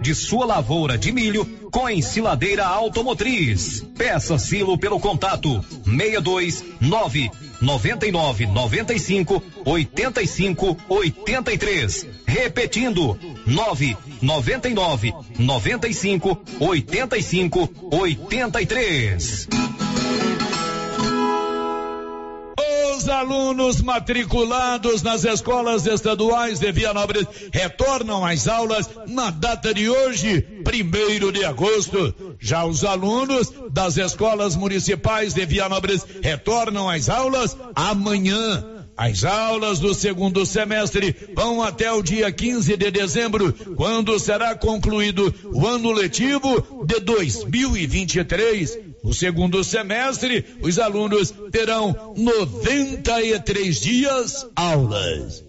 de sua lavoura de milho com ensiladeira automotriz. Peça silo pelo contato 62 9 99 95 85 83. Repetindo 9 99 95 85 83. Os alunos matriculados nas escolas estaduais de Vianópolis retornam às aulas na data de hoje, primeiro de agosto. Já os alunos das escolas municipais de Vianópolis retornam às aulas amanhã. As aulas do segundo semestre vão até o dia 15 de dezembro, quando será concluído o ano letivo de 2023. No segundo semestre, os alunos terão 93 dias aulas.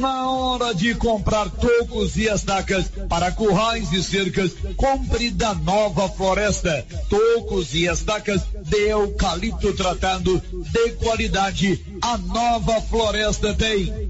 Na hora de comprar tocos e estacas para currais e cercas, compre da Nova Floresta. Tocos e estacas de eucalipto tratado de qualidade. A Nova Floresta tem.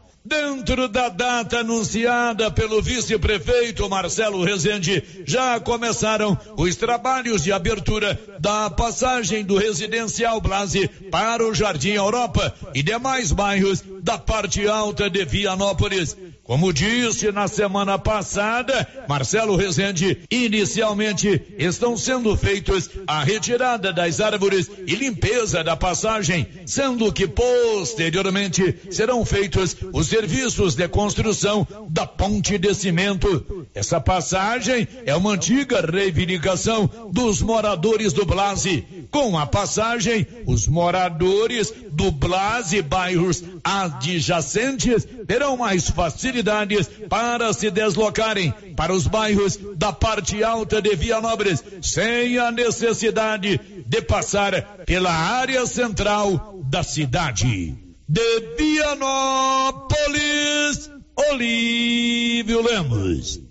Dentro da data anunciada pelo vice-prefeito Marcelo Rezende, já começaram os trabalhos de abertura da passagem do residencial Blase para o Jardim Europa e demais bairros da parte alta de Vianópolis. Como disse na semana passada, Marcelo Rezende, inicialmente estão sendo feitos a retirada das árvores e limpeza da passagem, sendo que posteriormente serão feitos os serviços de construção da ponte de cimento. Essa passagem é uma antiga reivindicação dos moradores do Blase. Com a passagem, os moradores do Blase bairros adjacentes terão mais facilidades para se deslocarem para os bairros da parte alta de Vianópolis, sem a necessidade de passar pela área central da cidade. De Vianópolis, Olívio Lemos.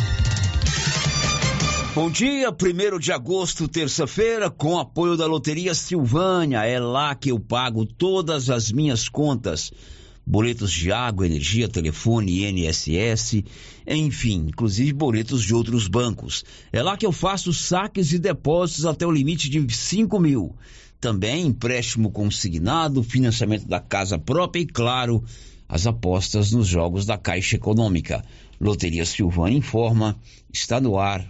Bom dia, primeiro de agosto, terça-feira, com apoio da Loteria Silvânia. É lá que eu pago todas as minhas contas. Boletos de água, energia, telefone, INSS, enfim, inclusive boletos de outros bancos. É lá que eu faço saques e depósitos até o limite de 5 mil. Também empréstimo consignado, financiamento da casa própria e, claro, as apostas nos jogos da Caixa Econômica. Loteria Silvânia informa, está no ar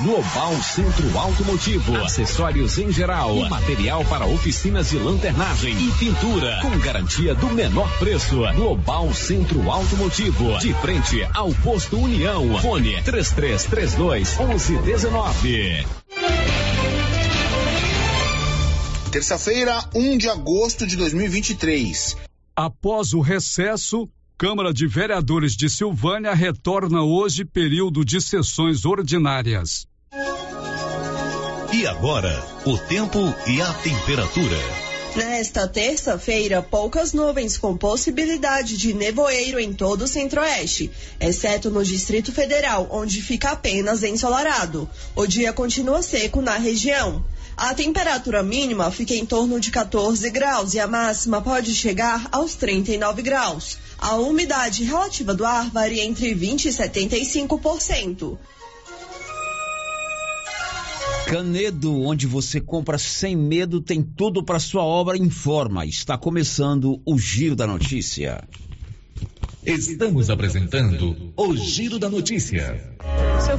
Global Centro Automotivo, acessórios em geral, e material para oficinas de lanternagem e pintura, com garantia do menor preço. Global Centro Automotivo, de frente ao posto União. Fone 3332 1119. Terça-feira, 1 de agosto de 2023. Após o recesso, Câmara de Vereadores de Silvânia retorna hoje período de sessões ordinárias. E agora, o tempo e a temperatura. Nesta terça-feira, poucas nuvens com possibilidade de nevoeiro em todo o centro-oeste, exceto no Distrito Federal, onde fica apenas ensolarado. O dia continua seco na região. A temperatura mínima fica em torno de 14 graus e a máxima pode chegar aos 39 graus. A umidade relativa do ar varia entre 20 e 75%. Canedo, onde você compra sem medo, tem tudo para sua obra, informa. Está começando o Giro da Notícia. Estamos apresentando o Giro da Notícia. Se eu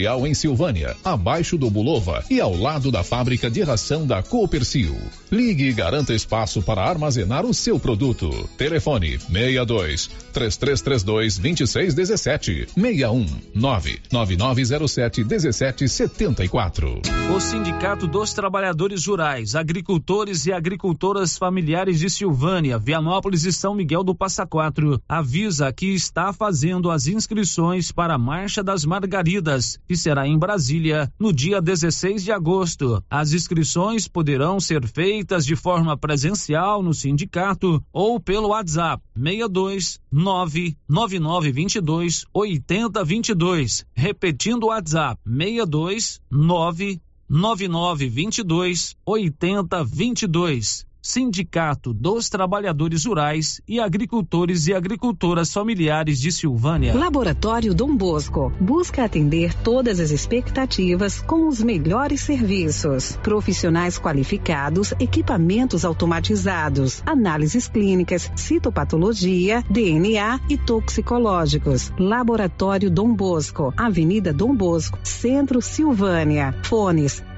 Industrial em Silvânia, abaixo do Bulova e ao lado da fábrica de ração da Coopercil. Ligue e garanta espaço para armazenar o seu produto. Telefone 62 3332 2617 61 99907 1774. O Sindicato dos Trabalhadores Rurais, Agricultores e Agricultoras Familiares de Silvânia, Vianópolis e São Miguel do Passa Quatro avisa que está fazendo as inscrições para a Marcha das Margaridas que será em Brasília no dia 16 de agosto. As inscrições poderão ser feitas de forma presencial no sindicato ou pelo WhatsApp 62 99922 8022. Repetindo o WhatsApp 62 99922 8022. Sindicato dos Trabalhadores Rurais e Agricultores e Agricultoras Familiares de Silvânia. Laboratório Dom Bosco busca atender todas as expectativas com os melhores serviços. Profissionais qualificados, equipamentos automatizados, análises clínicas, citopatologia, DNA e toxicológicos. Laboratório Dom Bosco, Avenida Dom Bosco, Centro Silvânia. Fones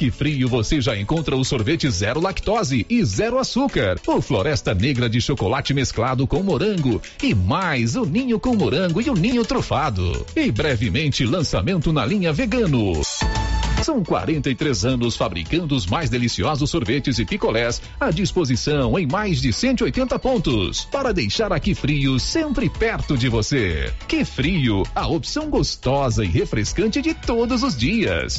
Que Frio você já encontra o sorvete zero lactose e zero açúcar, o Floresta Negra de chocolate mesclado com morango e mais o ninho com morango e o ninho trufado. E brevemente lançamento na linha vegano. São 43 anos fabricando os mais deliciosos sorvetes e picolés à disposição em mais de 180 pontos para deixar aqui frio sempre perto de você. Que frio, a opção gostosa e refrescante de todos os dias.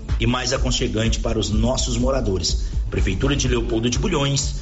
e mais aconchegante para os nossos moradores. Prefeitura de Leopoldo de Bulhões,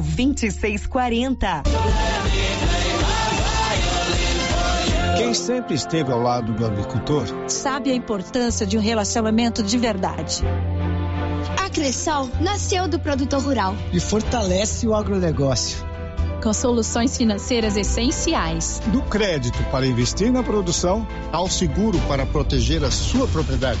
2640. Quem sempre esteve ao lado do agricultor sabe a importância de um relacionamento de verdade. A Cressol nasceu do produtor rural e fortalece o agronegócio. Com soluções financeiras essenciais. Do crédito para investir na produção ao seguro para proteger a sua propriedade.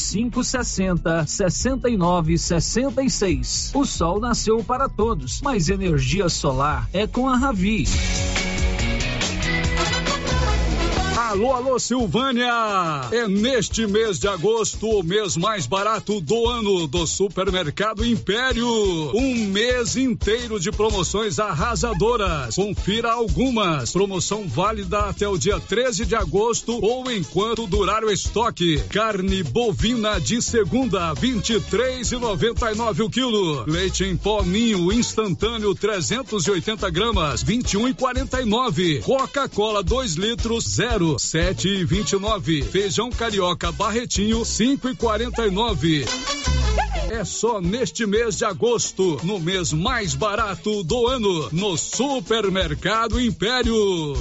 60 69 66. O sol nasceu para todos, mas energia solar é com a Ravi. Alô, alô, Silvânia! É neste mês de agosto o mês mais barato do ano do Supermercado Império. Um mês inteiro de promoções arrasadoras. Confira algumas. Promoção válida até o dia 13 de agosto ou enquanto durar o estoque. Carne bovina de segunda, 23,99 o quilo. Leite em pó ninho instantâneo 380 gramas, 21,49. Coca-Cola 2 litros, zero sete e vinte e nove. Feijão carioca barretinho cinco e quarenta e nove. É só neste mês de agosto, no mês mais barato do ano, no Supermercado Império.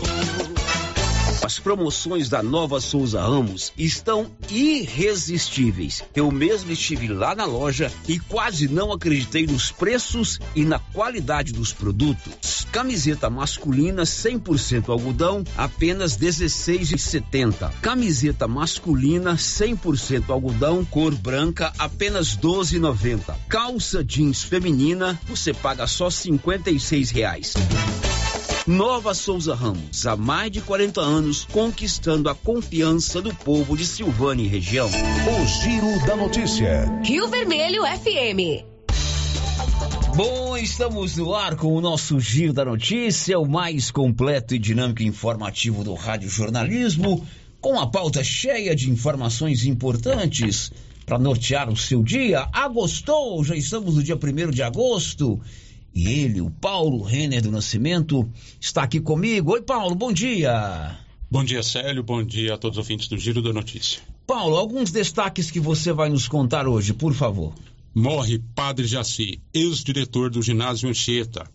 As promoções da Nova Souza Ramos estão irresistíveis. Eu mesmo estive lá na loja e quase não acreditei nos preços e na qualidade dos produtos. Camiseta masculina 100% algodão, apenas 16,70. Camiseta masculina 100% algodão, cor branca, apenas 12,90. Calça jeans feminina, você paga só 56 reais. Nova Souza Ramos, há mais de 40 anos, conquistando a confiança do povo de Silvânia e região. O Giro da Notícia. Rio Vermelho FM. Bom, estamos no ar com o nosso Giro da Notícia, o mais completo e dinâmico informativo do Rádio Jornalismo, com a pauta cheia de informações importantes para nortear o seu dia. Agostou, já estamos no dia 1 de agosto. E ele, o Paulo Renner do Nascimento, está aqui comigo. Oi, Paulo, bom dia. Bom dia, Célio. Bom dia a todos os ouvintes do Giro da Notícia. Paulo, alguns destaques que você vai nos contar hoje, por favor. Morre Padre Jaci, ex-diretor do ginásio Anchieta.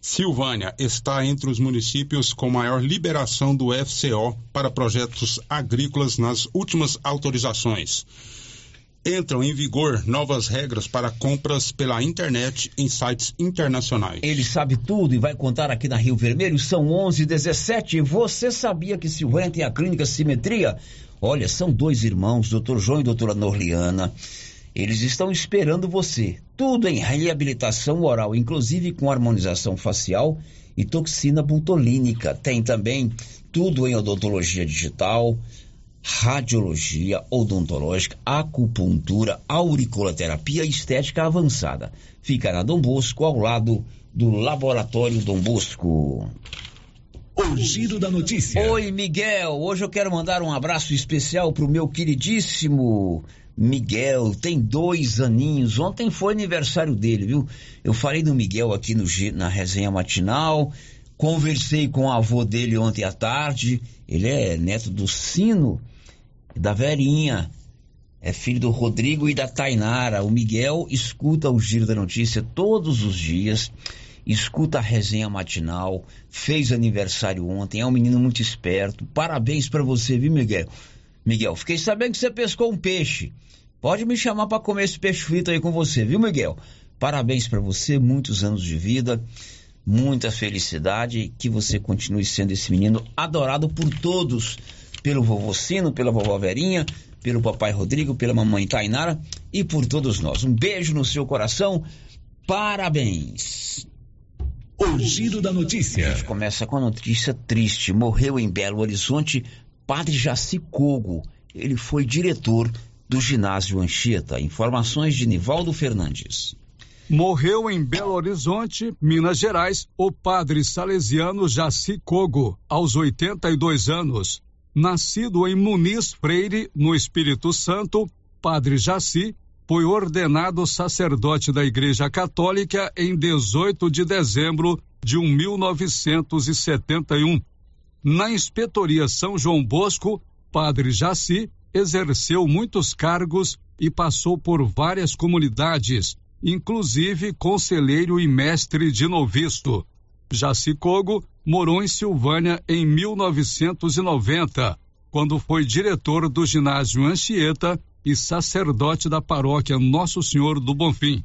Silvânia está entre os municípios com maior liberação do FCO para projetos agrícolas nas últimas autorizações entram em vigor novas regras para compras pela internet em sites internacionais. Ele sabe tudo e vai contar aqui na Rio Vermelho. São 11 17 Você sabia que Silvânia tem a clínica Simetria? Olha, são dois irmãos, doutor João e doutora Norliana. Eles estão esperando você. Tudo em reabilitação oral, inclusive com harmonização facial e toxina butolínica. Tem também tudo em odontologia digital, radiologia odontológica, acupuntura, auriculoterapia e estética avançada. Fica na Dom Bosco, ao lado do Laboratório Dom Bosco. O giro da notícia. Oi, Miguel. Hoje eu quero mandar um abraço especial pro meu queridíssimo Miguel. Tem dois aninhos. Ontem foi aniversário dele, viu? Eu falei do Miguel aqui no, na resenha matinal. Conversei com o avô dele ontem à tarde. Ele é neto do Sino da Verinha. É filho do Rodrigo e da Tainara. O Miguel escuta o Giro da Notícia todos os dias, escuta a resenha matinal, fez aniversário ontem, é um menino muito esperto. Parabéns para você, viu, Miguel? Miguel, fiquei sabendo que você pescou um peixe. Pode me chamar para comer esse peixe frito aí com você, viu, Miguel? Parabéns para você, muitos anos de vida, muita felicidade, que você continue sendo esse menino adorado por todos pelo vovô Sino, pela vovó Verinha, pelo papai Rodrigo, pela mamãe Tainara e por todos nós. Um beijo no seu coração. Parabéns. O giro da notícia. A gente começa com a notícia triste. Morreu em Belo Horizonte Padre Jaci Cogo. Ele foi diretor do ginásio Anchieta. Informações de Nivaldo Fernandes. Morreu em Belo Horizonte, Minas Gerais, o padre salesiano Jaci Cogo, aos 82 anos. Nascido em Muniz Freire, no Espírito Santo, Padre Jaci foi ordenado sacerdote da Igreja Católica em 18 de dezembro de 1971. Na Inspetoria São João Bosco, Padre Jaci exerceu muitos cargos e passou por várias comunidades, inclusive conselheiro e mestre de noviço. Jaci Cogo morou em Silvânia em 1990, quando foi diretor do ginásio Anchieta e sacerdote da paróquia Nosso Senhor do Bonfim.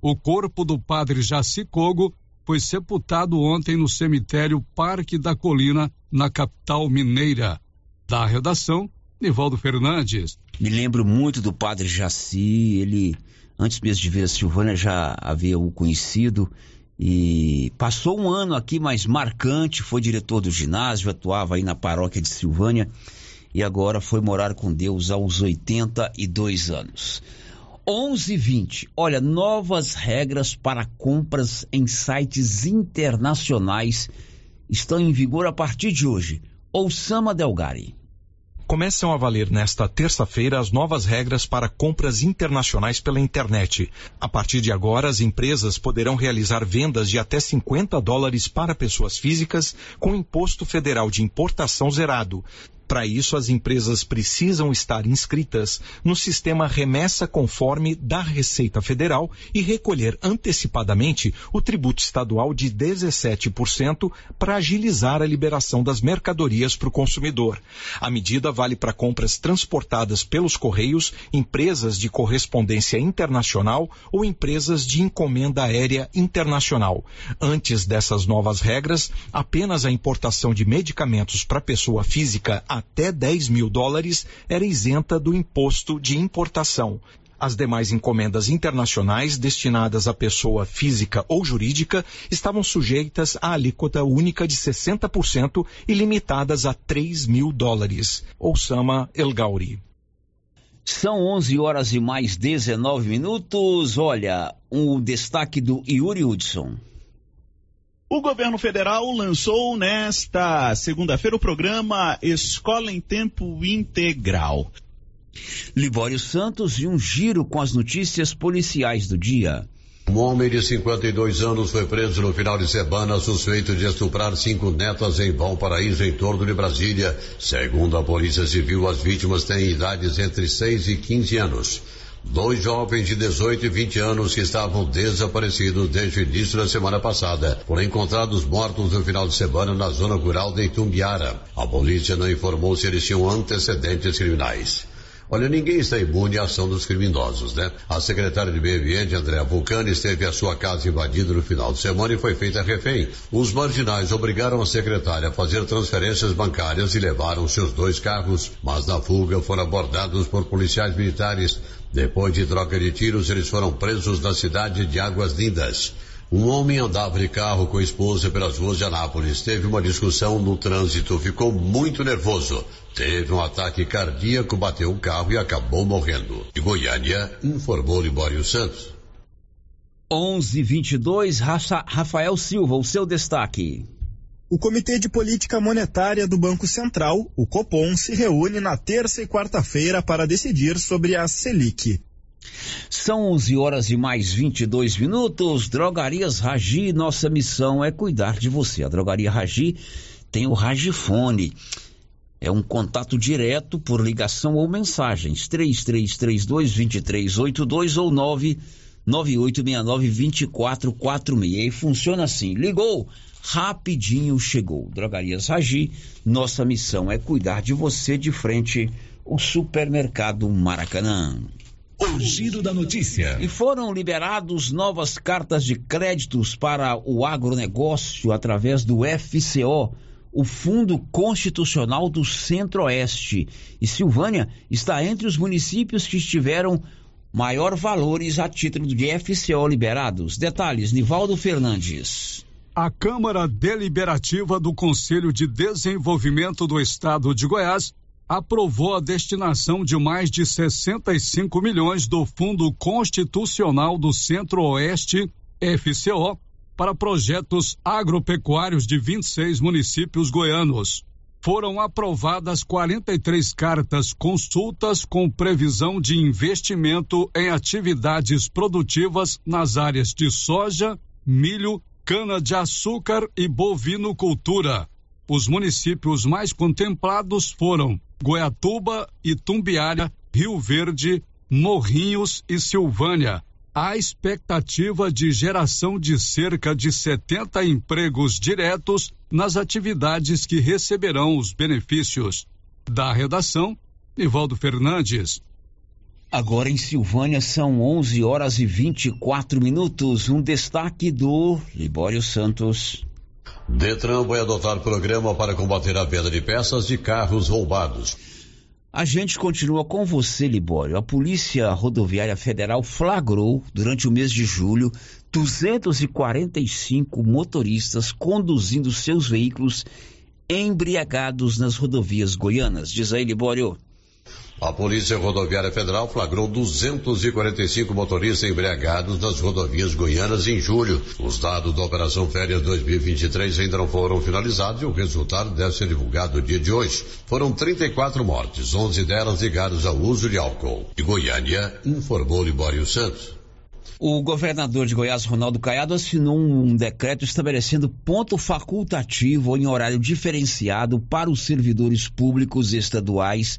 O corpo do padre Jacicogo foi sepultado ontem no cemitério Parque da Colina, na capital mineira. Da redação, Nivaldo Fernandes. Me lembro muito do padre Jaci, ele, antes mesmo de ver a Silvânia, já havia o conhecido e passou um ano aqui mais marcante, foi diretor do ginásio, atuava aí na paróquia de Silvânia e agora foi morar com Deus aos 82 anos. 11:20. Olha, novas regras para compras em sites internacionais estão em vigor a partir de hoje. Ouçama Delgari. Começam a valer nesta terça-feira as novas regras para compras internacionais pela internet. A partir de agora, as empresas poderão realizar vendas de até 50 dólares para pessoas físicas com imposto federal de importação zerado. Para isso, as empresas precisam estar inscritas no sistema Remessa Conforme da Receita Federal e recolher antecipadamente o tributo estadual de 17% para agilizar a liberação das mercadorias para o consumidor. A medida vale para compras transportadas pelos Correios, empresas de correspondência internacional ou empresas de encomenda aérea internacional. Antes dessas novas regras, apenas a importação de medicamentos para pessoa física até 10 mil dólares era isenta do imposto de importação. As demais encomendas internacionais destinadas à pessoa física ou jurídica estavam sujeitas à alíquota única de 60% e limitadas a 3 mil dólares. Ouçama El Gauri. São 11 horas e mais 19 minutos. Olha, um destaque do Yuri Hudson. O governo federal lançou nesta segunda-feira o programa Escola em Tempo Integral. Libório Santos e um giro com as notícias policiais do dia. Um homem de 52 anos foi preso no final de semana suspeito de estuprar cinco netas em Valparaíso, em torno de Brasília. Segundo a Polícia Civil, as vítimas têm idades entre 6 e 15 anos. Dois jovens de 18 e 20 anos que estavam desaparecidos desde o início da semana passada foram encontrados mortos no final de semana na zona rural de Itumbiara. A polícia não informou se eles tinham antecedentes criminais. Olha, ninguém está imune à ação dos criminosos, né? A secretária de Meio Ambiente, Andréa Vulcani, esteve a sua casa invadida no final de semana e foi feita refém. Os marginais obrigaram a secretária a fazer transferências bancárias e levaram seus dois carros, mas na fuga foram abordados por policiais militares. Depois de troca de tiros, eles foram presos na cidade de Águas Lindas. Um homem andava de carro com a esposa pelas ruas de Anápolis. Teve uma discussão no trânsito, ficou muito nervoso. Teve um ataque cardíaco, bateu o carro e acabou morrendo. De Goiânia, informou Libório Santos. 11:22 Rafael Silva, o seu destaque. O Comitê de Política Monetária do Banco Central, o Copom, se reúne na terça e quarta-feira para decidir sobre a Selic. São 11 horas e mais 22 minutos. Drogarias Ragi, nossa missão é cuidar de você. A Drogaria Ragi tem o Ragifone. É um contato direto por ligação ou mensagens. 3332-2382 ou 99869-2446. E funciona assim. Ligou, rapidinho chegou. Drogarias Ragi, nossa missão é cuidar de você de frente o supermercado Maracanã. O giro da notícia. E foram liberados novas cartas de créditos para o agronegócio através do FCO, o Fundo Constitucional do Centro-Oeste. E Silvânia está entre os municípios que tiveram maior valores a título de FCO liberados. Detalhes, Nivaldo Fernandes. A Câmara Deliberativa do Conselho de Desenvolvimento do Estado de Goiás aprovou a destinação de mais de 65 milhões do Fundo Constitucional do Centro-Oeste, FCO, para projetos agropecuários de 26 municípios goianos. Foram aprovadas 43 cartas consultas com previsão de investimento em atividades produtivas nas áreas de soja, milho, cana-de-açúcar e bovinocultura. Os municípios mais contemplados foram Goiatuba, Itumbiara, Rio Verde, Morrinhos e Silvânia. Há expectativa de geração de cerca de 70 empregos diretos nas atividades que receberão os benefícios. Da redação, Nivaldo Fernandes. Agora em Silvânia são 11 horas e 24 minutos. Um destaque do Libório Santos. Detran vai adotar programa para combater a venda de peças de carros roubados. A gente continua com você, Libório. A Polícia Rodoviária Federal flagrou, durante o mês de julho, 245 motoristas conduzindo seus veículos embriagados nas rodovias goianas. Diz aí, Libório. A Polícia Rodoviária Federal flagrou 245 motoristas embriagados nas rodovias goianas em julho. Os dados da Operação Férias 2023 ainda não foram finalizados e o resultado deve ser divulgado no dia de hoje. Foram 34 mortes, 11 delas ligadas ao uso de álcool. E Goiânia informou Libório Santos. O governador de Goiás, Ronaldo Caiado, assinou um decreto estabelecendo ponto facultativo em horário diferenciado para os servidores públicos estaduais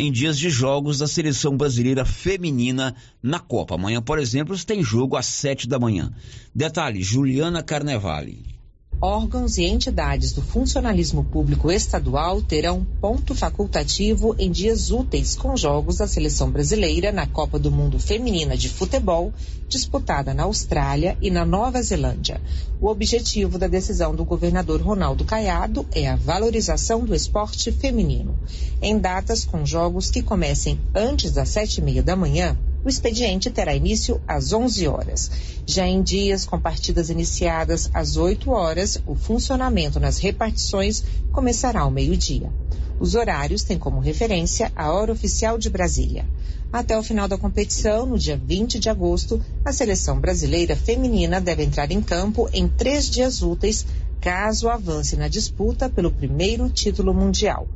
em dias de jogos da seleção brasileira feminina na Copa. Amanhã, por exemplo, tem jogo às sete da manhã. Detalhe: Juliana Carnevale órgãos e entidades do funcionalismo público estadual terão ponto facultativo em dias úteis com jogos da seleção brasileira na Copa do Mundo Feminina de Futebol, disputada na Austrália e na Nova Zelândia. O objetivo da decisão do governador Ronaldo Caiado é a valorização do esporte feminino. Em datas com jogos que comecem antes das sete e meia da manhã, o expediente terá início às 11 horas. Já em dias com partidas iniciadas às 8 horas, o funcionamento nas repartições começará ao meio-dia. Os horários têm como referência a hora oficial de Brasília. Até o final da competição, no dia 20 de agosto, a seleção brasileira feminina deve entrar em campo em três dias úteis, caso avance na disputa pelo primeiro título mundial.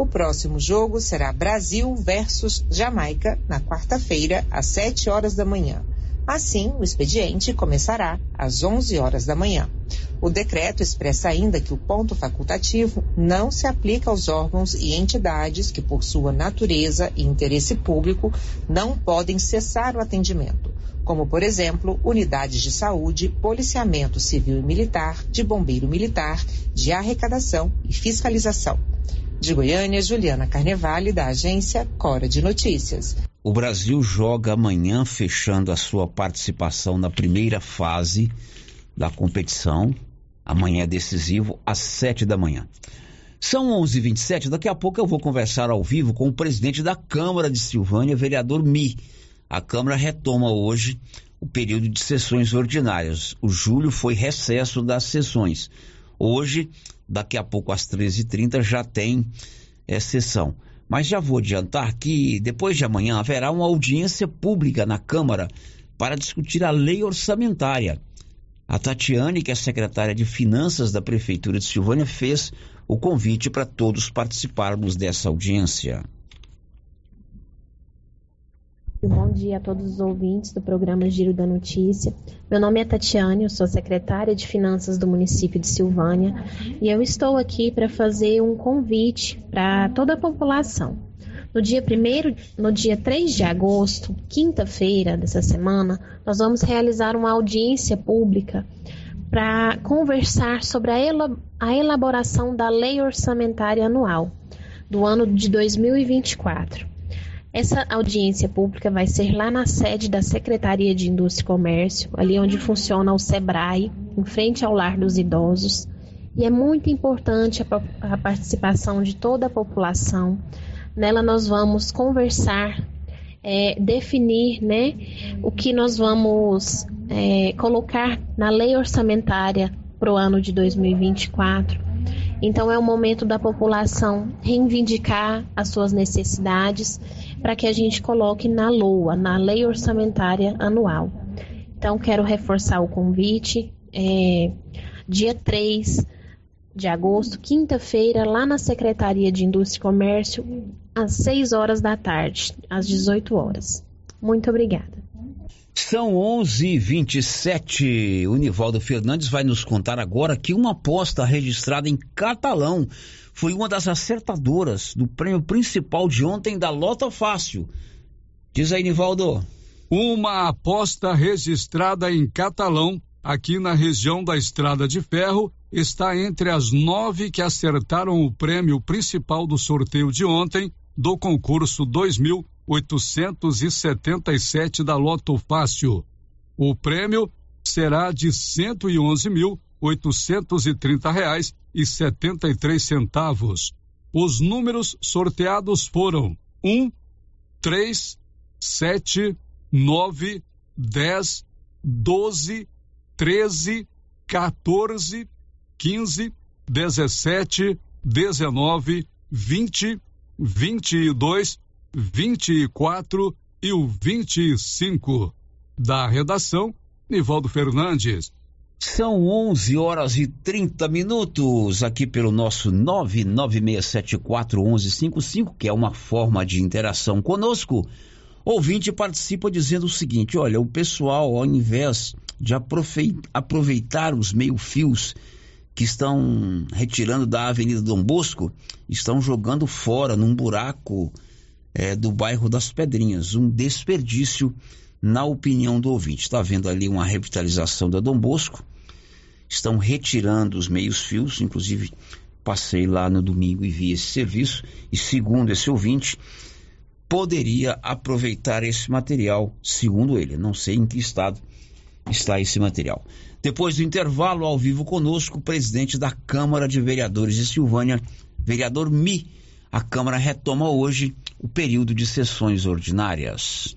O próximo jogo será Brasil versus Jamaica, na quarta-feira, às 7 horas da manhã. Assim, o expediente começará às 11 horas da manhã. O decreto expressa ainda que o ponto facultativo não se aplica aos órgãos e entidades que, por sua natureza e interesse público, não podem cessar o atendimento, como, por exemplo, unidades de saúde, policiamento civil e militar, de bombeiro militar, de arrecadação e fiscalização. De Goiânia, Juliana Carnevale, da agência Cora de Notícias. O Brasil joga amanhã, fechando a sua participação na primeira fase da competição. Amanhã é decisivo, às sete da manhã. São 11h27, daqui a pouco eu vou conversar ao vivo com o presidente da Câmara de Silvânia, vereador Mi. A Câmara retoma hoje o período de sessões ordinárias. O julho foi recesso das sessões. Hoje daqui a pouco às 13h30 já tem é, sessão. Mas já vou adiantar que depois de amanhã haverá uma audiência pública na Câmara para discutir a lei orçamentária. A Tatiane, que é secretária de Finanças da Prefeitura de Silvânia, fez o convite para todos participarmos dessa audiência. Bom dia a todos os ouvintes do programa Giro da Notícia. Meu nome é Tatiane, eu sou secretária de Finanças do município de Silvânia e eu estou aqui para fazer um convite para toda a população. No dia 1 no dia 3 de agosto, quinta-feira dessa semana, nós vamos realizar uma audiência pública para conversar sobre a elaboração da Lei Orçamentária Anual do ano de 2024. Essa audiência pública vai ser lá na sede da Secretaria de Indústria e Comércio, ali onde funciona o SEBRAE, em frente ao Lar dos Idosos. E é muito importante a, a participação de toda a população. Nela nós vamos conversar, é, definir né, o que nós vamos é, colocar na lei orçamentária para o ano de 2024. Então é o momento da população reivindicar as suas necessidades para que a gente coloque na LOA, na Lei Orçamentária Anual. Então, quero reforçar o convite. É, dia 3 de agosto, quinta-feira, lá na Secretaria de Indústria e Comércio, às 6 horas da tarde, às 18 horas. Muito obrigada. São 11:27. O Nivaldo Fernandes vai nos contar agora que uma aposta registrada em catalão foi uma das acertadoras do prêmio principal de ontem da Lota Fácil. Diz aí, Nivaldo. Uma aposta registrada em catalão, aqui na região da Estrada de Ferro, está entre as nove que acertaram o prêmio principal do sorteio de ontem do concurso 2877 da Loto Fácil. O prêmio será de 111.830 reais e setenta e três centavos. Os números sorteados foram um, três, sete, nove, dez, doze, treze, 14, quinze, dezessete, dezenove, vinte, vinte e dois, vinte e quatro e o vinte e cinco. Da redação, Nivaldo Fernandes. São 11 horas e 30 minutos aqui pelo nosso 996741155, que é uma forma de interação conosco. Ouvinte participa dizendo o seguinte: olha, o pessoal, ao invés de aproveitar os meio-fios que estão retirando da Avenida Dom Bosco, estão jogando fora num buraco é, do bairro das Pedrinhas. Um desperdício, na opinião do ouvinte. Está vendo ali uma revitalização da Dom Bosco. Estão retirando os meios-fios, inclusive passei lá no domingo e vi esse serviço. E segundo esse ouvinte, poderia aproveitar esse material, segundo ele. Não sei em que estado está esse material. Depois do intervalo, ao vivo conosco, o presidente da Câmara de Vereadores de Silvânia, vereador Mi. A Câmara retoma hoje o período de sessões ordinárias.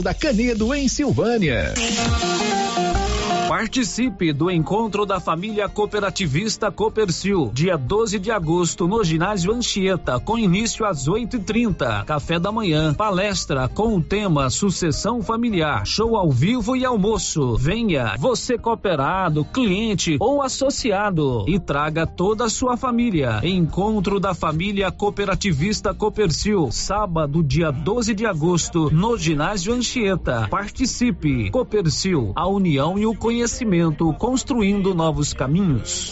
da Canedo, em Silvânia. Participe do encontro da família cooperativista Copercil, dia 12 de agosto, no ginásio Anchieta, com início às 8h30. Café da manhã, palestra com o tema Sucessão Familiar, show ao vivo e almoço. Venha, você cooperado, cliente ou associado, e traga toda a sua família. Encontro da família cooperativista Copercil, sábado, dia 12 de agosto, no ginásio Anchieta. Participe. Copercil, a união e o conhecimento, construindo novos caminhos.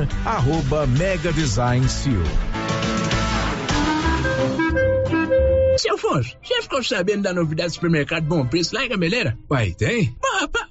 arroba Mega Design Seal. Seu Afonso, já ficou sabendo da novidade do supermercado Bom Preço lá em Gameleira? Uai, tem? Rapaz,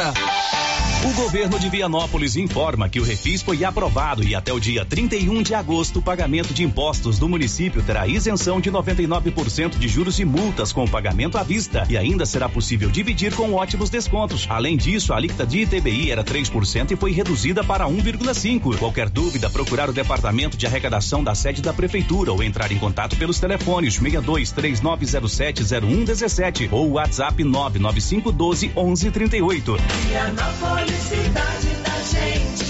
Yeah. O governo de Vianópolis informa que o refis foi aprovado e até o dia 31 de agosto o pagamento de impostos do município terá isenção de 99% de juros e multas com pagamento à vista e ainda será possível dividir com ótimos descontos. Além disso, a alíquota de ITBI era 3% e foi reduzida para 1,5. Qualquer dúvida, procurar o departamento de arrecadação da sede da prefeitura ou entrar em contato pelos telefones 62 3907 0117 ou WhatsApp 995 12 1138. Vianópolis, cidade da gente.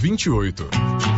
28.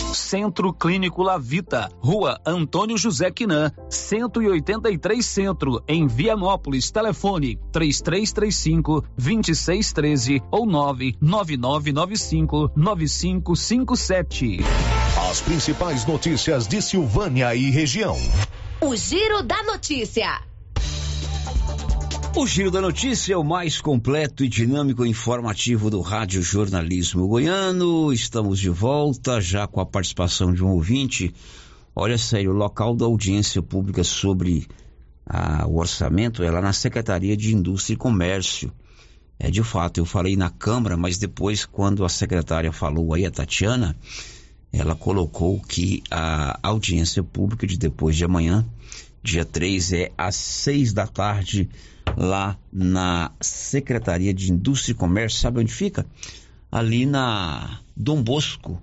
Centro Clínico Lavita, Rua Antônio José Quinan, 183 Centro, em Vianópolis. Telefone 3335 2613 ou 99995 9557. As principais notícias de Silvânia e região. O Giro da Notícia. O Giro da Notícia é o mais completo e dinâmico informativo do Rádio Jornalismo Goiano. Estamos de volta já com a participação de um ouvinte. Olha, sério, o local da audiência pública sobre ah, o orçamento é lá na Secretaria de Indústria e Comércio. É de fato, eu falei na Câmara, mas depois, quando a secretária falou aí, a Tatiana, ela colocou que a audiência pública de depois de amanhã, dia 3, é às seis da tarde lá na Secretaria de Indústria e Comércio, sabe onde fica? Ali na Dom Bosco,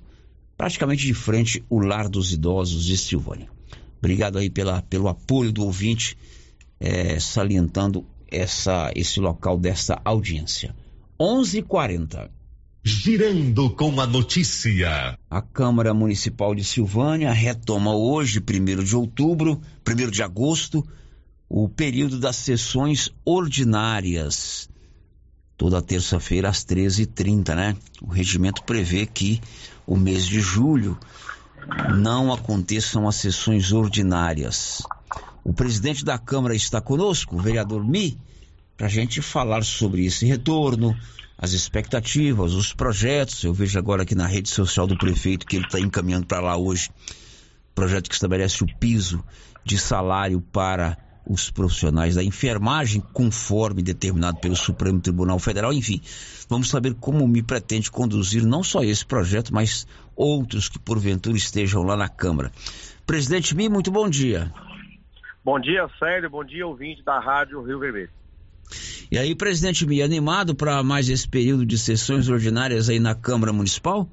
praticamente de frente o Lar dos Idosos de Silvânia. Obrigado aí pela, pelo apoio do ouvinte, é, salientando essa, esse local dessa audiência. 11:40. Girando com a notícia. A Câmara Municipal de Silvânia retoma hoje, 1 de outubro, 1 de agosto, o período das sessões ordinárias. Toda terça-feira às 13h30, né? O regimento prevê que o mês de julho não aconteçam as sessões ordinárias. O presidente da Câmara está conosco, o vereador Mi, para a gente falar sobre esse retorno, as expectativas, os projetos. Eu vejo agora aqui na rede social do prefeito que ele está encaminhando para lá hoje projeto que estabelece o piso de salário para os profissionais da enfermagem, conforme determinado pelo Supremo Tribunal Federal. Enfim, vamos saber como me pretende conduzir não só esse projeto, mas outros que porventura estejam lá na Câmara. Presidente Mi, muito bom dia. Bom dia, Sérgio. Bom dia, ouvinte da Rádio Rio Vermelho. E aí, presidente Mi, animado para mais esse período de sessões ordinárias aí na Câmara Municipal?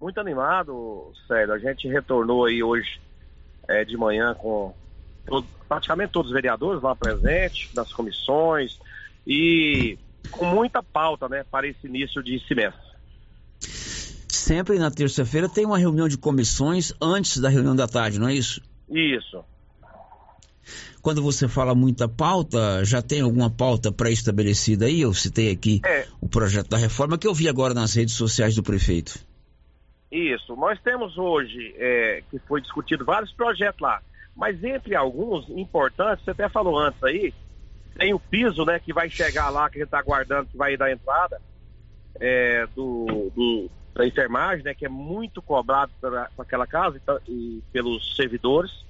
Muito animado, Sérgio. A gente retornou aí hoje é, de manhã com todo, praticamente todos os vereadores lá presentes, nas comissões, e com muita pauta, né, para esse início de semestre. Sempre na terça-feira tem uma reunião de comissões antes da reunião da tarde, não é isso? Isso. Quando você fala muita pauta, já tem alguma pauta pré-estabelecida aí? Eu citei aqui é. o projeto da reforma que eu vi agora nas redes sociais do prefeito. Isso. Nós temos hoje, é, que foi discutido vários projetos lá. Mas entre alguns importantes, você até falou antes aí, tem o piso, né, que vai chegar lá, que a gente está aguardando que vai dar entrada é, do, do, da enfermagem, né, que é muito cobrado para aquela casa então, e pelos servidores,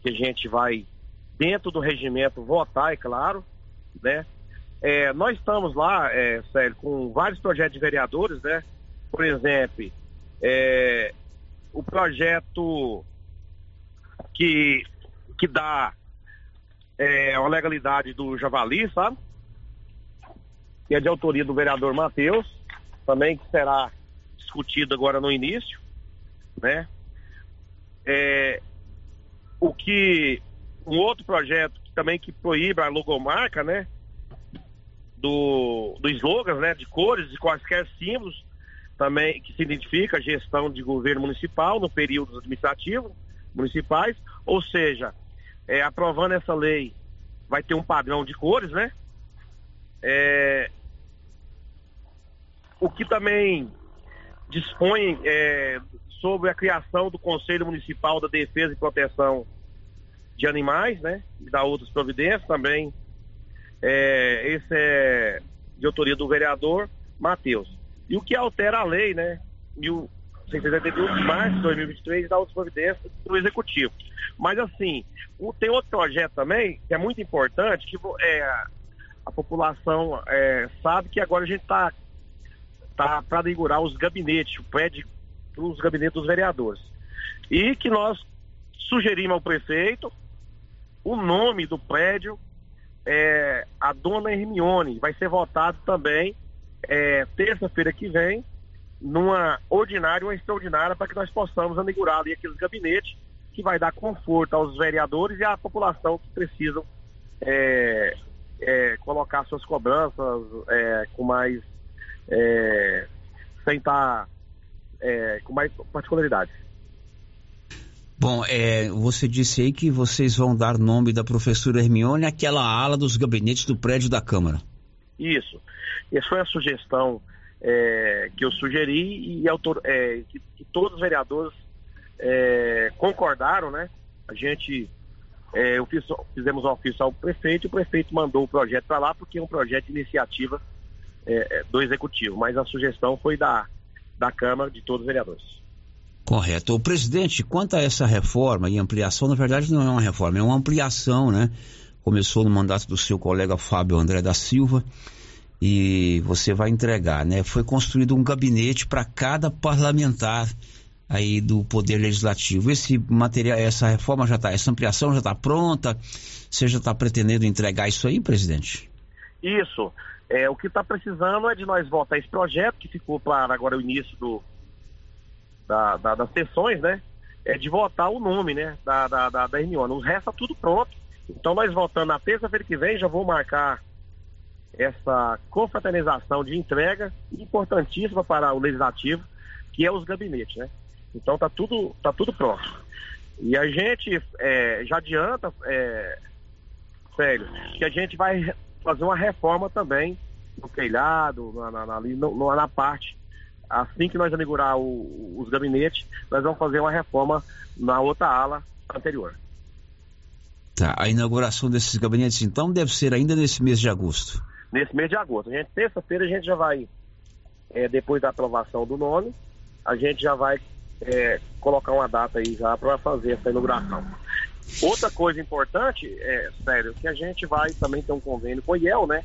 que a gente vai, dentro do regimento, votar, é claro, né. É, nós estamos lá, é, com vários projetos de vereadores, né, por exemplo, é, o projeto que que dá é, legalidade do Javali, sabe? Que é de autoria do vereador Matheus, também que será discutido agora no início, né? É, o que um outro projeto que também que proíbe a logomarca, né? Do, do slogans, né? De cores e quaisquer símbolos também que se identifica a gestão de governo municipal no período administrativo municipais, ou seja, é, aprovando essa lei, vai ter um padrão de cores, né? É, o que também dispõe é, sobre a criação do Conselho Municipal da Defesa e Proteção de Animais, né? E da outras providências também. É, esse é de autoria do vereador Matheus. E o que altera a lei, né? Mil, 171, março de 2023, dá os providências do Executivo. Mas, assim, tem outro projeto também, que é muito importante, que é, a população é, sabe que agora a gente está tá, tá para inaugurar os gabinetes, o prédio dos gabinetes dos vereadores. E que nós sugerimos ao prefeito o nome do prédio, é, a dona Hermione, vai ser votado também é, terça-feira que vem, numa ordinária ou extraordinária, para que nós possamos inaugurar ali aqueles gabinetes que vai dar conforto aos vereadores e à população que precisam é, é, colocar suas cobranças é, com mais é, sem estar é, com mais particularidade. Bom, é, você disse aí que vocês vão dar nome da professora Hermione àquela ala dos gabinetes do prédio da Câmara. Isso. Essa foi a sugestão é, que eu sugeri e autor, é, que, que, todos os vereadores é, concordaram, né? A gente é, eu fiz, fizemos um ofício ao prefeito e o prefeito mandou o projeto para lá porque é um projeto de iniciativa é, é, do executivo, mas a sugestão foi da, da Câmara de todos os vereadores. Correto. O presidente, quanto a essa reforma e ampliação, na verdade não é uma reforma, é uma ampliação, né? Começou no mandato do seu colega Fábio André da Silva e você vai entregar, né? Foi construído um gabinete para cada parlamentar aí do Poder Legislativo. Esse material, essa reforma já está, essa ampliação já está pronta? Você já está pretendendo entregar isso aí, presidente? Isso. É, o que está precisando é de nós votar esse projeto, que ficou para agora o início do, da, da, das sessões, né? É de votar o nome, né? Da, da, da, da O resto está tudo pronto. Então nós votando na terça-feira que vem, já vou marcar essa confraternização de entrega importantíssima para o legislativo, que é os gabinetes, né? Então tá tudo, tá tudo pronto. E a gente é, já adianta, é, sério, que a gente vai fazer uma reforma também no telhado, na, na, na, na parte. Assim que nós inaugurar o, os gabinetes, nós vamos fazer uma reforma na outra ala anterior. Tá, a inauguração desses gabinetes então deve ser ainda nesse mês de agosto. Nesse mês de agosto. A gente, terça-feira a gente já vai, é, depois da aprovação do nome, a gente já vai é, colocar uma data aí já para fazer essa inauguração. Outra coisa importante, é, sério, que a gente vai também ter um convênio com o IEL, né?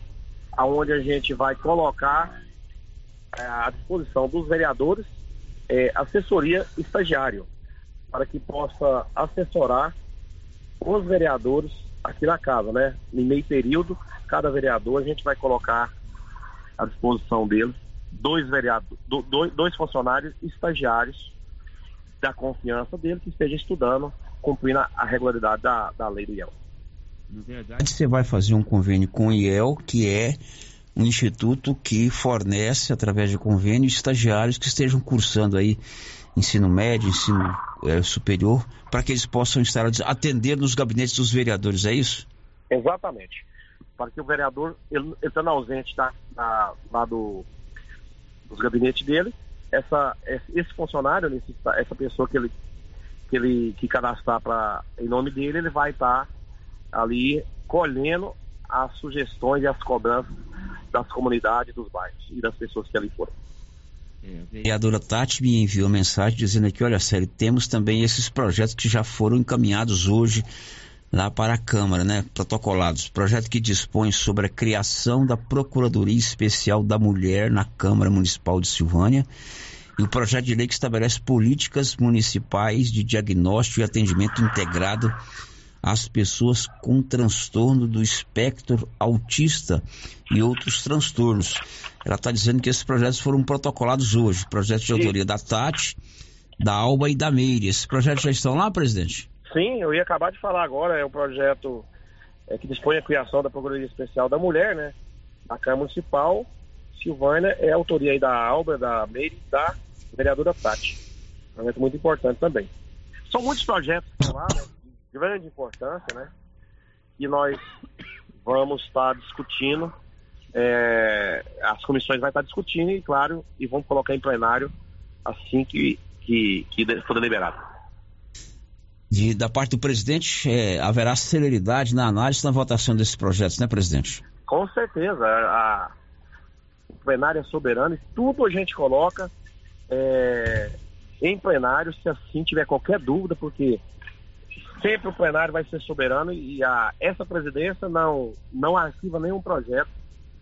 Onde a gente vai colocar é, à disposição dos vereadores é, assessoria estagiário, para que possa assessorar os vereadores aqui na casa, né? Em meio período, cada vereador a gente vai colocar à disposição deles dois vereadores, dois, dois funcionários estagiários da confiança dele que esteja estudando, cumprindo a regularidade da, da lei do IEL. Na verdade, você vai fazer um convênio com o IEL, que é um instituto que fornece, através de convênio, estagiários que estejam cursando aí ensino médio, ensino é, superior, para que eles possam estar atender nos gabinetes dos vereadores, é isso? Exatamente. Para que o vereador, ele estando ausente da, da, lá do, dos gabinetes dele, essa, esse funcionário, essa pessoa que ele que ele que cadastrar para em nome dele, ele vai estar tá ali colhendo as sugestões e as cobranças das comunidades, dos bairros e das pessoas que ali foram. A vereadora Tati me enviou mensagem dizendo aqui, olha, sério, temos também esses projetos que já foram encaminhados hoje lá para a Câmara, né, protocolados. Projeto que dispõe sobre a criação da Procuradoria Especial da Mulher na Câmara Municipal de Silvânia e o projeto de lei que estabelece políticas municipais de diagnóstico e atendimento integrado às pessoas com transtorno do espectro autista e outros transtornos. Ela está dizendo que esses projetos foram protocolados hoje, projetos de autoria da Tati, da Alba e da Meire. Esses projetos já estão lá, presidente? Sim, eu ia acabar de falar agora, é um projeto é, que dispõe a criação da Procuradoria Especial da Mulher, né? Da Câmara Municipal, Silvânia, é autoria aí da Alba, da Meire e da vereadora Tati. Um projeto muito importante também. São muitos projetos que estão lá, né? De grande importância, né? E nós vamos estar discutindo, é, as comissões vão estar discutindo e, claro, e vamos colocar em plenário assim que, que, que for deliberado de, da parte do presidente, é, haverá celeridade na análise na votação desses projetos, né, presidente? Com certeza. A, o plenário é soberano e tudo a gente coloca é, em plenário, se assim tiver qualquer dúvida, porque sempre o plenário vai ser soberano e a, essa presidência não, não arquiva nenhum projeto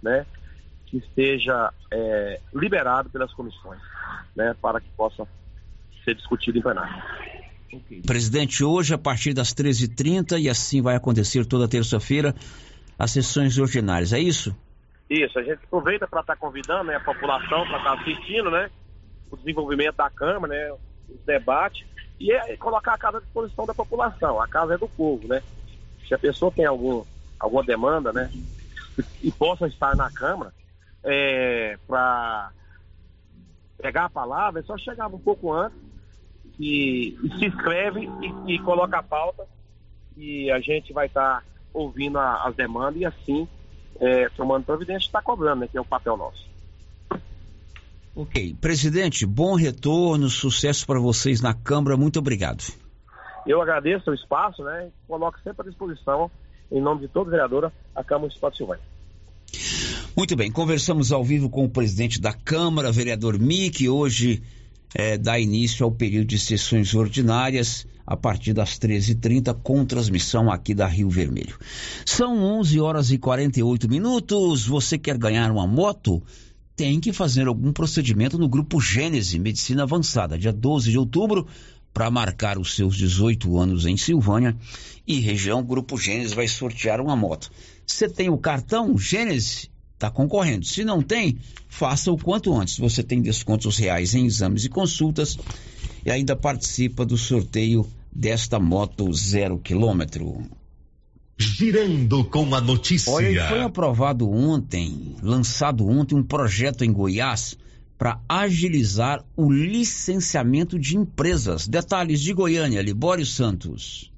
né, que esteja é, liberado pelas comissões, né, para que possa ser discutido em plenário. Okay. Presidente, hoje a partir das 13h30 e assim vai acontecer toda terça-feira as sessões ordinárias, é isso? Isso, a gente aproveita para estar tá convidando né, a população para estar tá assistindo, né? O desenvolvimento da Câmara, né? Os debates e é, colocar a casa à disposição da população. A casa é do povo, né? Se a pessoa tem algum, alguma demanda, né? E, e possa estar na Câmara é, para pegar a palavra, é só chegar um pouco antes e, e se inscreve e, e, coloca a pauta e a gente vai estar tá ouvindo a, as demandas e assim é, tomando providência está cobrando, né, que é o papel nosso. Ok. Presidente, bom retorno, sucesso para vocês na Câmara, muito obrigado. Eu agradeço o espaço, né? Coloco sempre à disposição, em nome de toda vereadora, a Câmara Municipal de Silvânia. Muito bem, conversamos ao vivo com o presidente da Câmara, vereador Mick, hoje é, dá início ao período de sessões ordinárias a partir das 13h30 com transmissão aqui da Rio Vermelho. São 11 horas e 48 minutos. Você quer ganhar uma moto? tem que fazer algum procedimento no grupo Gênese Medicina Avançada, dia 12 de outubro, para marcar os seus 18 anos em Silvânia e região. O grupo Gênese vai sortear uma moto. Você tem o cartão Gênese? Está concorrendo. Se não tem, faça o quanto antes. Você tem descontos reais em exames e consultas e ainda participa do sorteio desta moto zero quilômetro. Girando com a notícia. Olha, foi aprovado ontem, lançado ontem, um projeto em Goiás para agilizar o licenciamento de empresas. Detalhes de Goiânia, Libório Santos.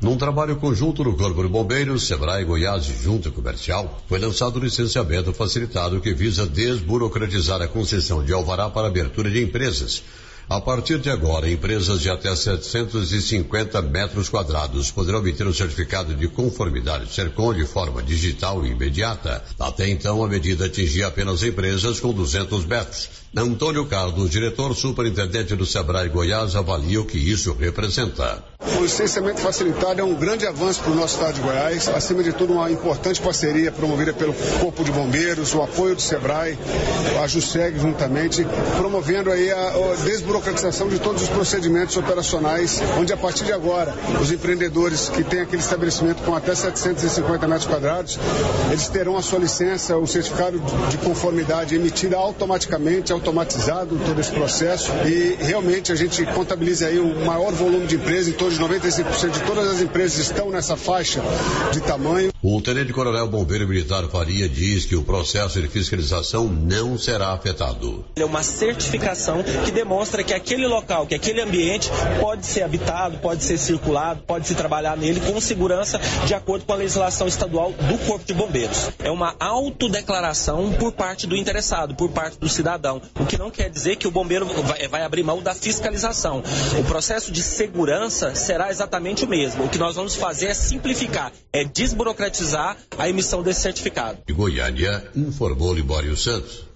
Num trabalho conjunto no Corpo de Bombeiros, Sebrae Goiás e Junta Comercial, foi lançado o licenciamento facilitado que visa desburocratizar a concessão de alvará para abertura de empresas a partir de agora, empresas de até 750 metros quadrados poderão obter o certificado de conformidade SERCOM de forma digital e imediata. Até então, a medida atingia apenas empresas com 200 metros. Antônio Carlos, diretor superintendente do Sebrae Goiás, avalia o que isso representa. O licenciamento facilitado é um grande avanço para o nosso estado de Goiás, acima de tudo uma importante parceria promovida pelo Corpo de Bombeiros, o apoio do Sebrae, a JUSEG juntamente, promovendo aí a, desburocratização de todos os procedimentos operacionais, onde a partir de agora os empreendedores que têm aquele estabelecimento com até 750 metros quadrados, eles terão a sua licença, o certificado de conformidade emitida automaticamente, automaticamente automatizado todo esse processo e realmente a gente contabiliza aí o maior volume de empresas, em torno de 95% de todas as empresas estão nessa faixa de tamanho. O tenente-coronel bombeiro militar Faria diz que o processo de fiscalização não será afetado. É uma certificação que demonstra que aquele local, que aquele ambiente pode ser habitado, pode ser circulado, pode se trabalhar nele com segurança de acordo com a legislação estadual do Corpo de Bombeiros. É uma autodeclaração por parte do interessado, por parte do cidadão o que não quer dizer que o bombeiro vai abrir mão da fiscalização. O processo de segurança será exatamente o mesmo. O que nós vamos fazer é simplificar, é desburocratizar a emissão desse certificado. De Goiânia, informou Libório Santos.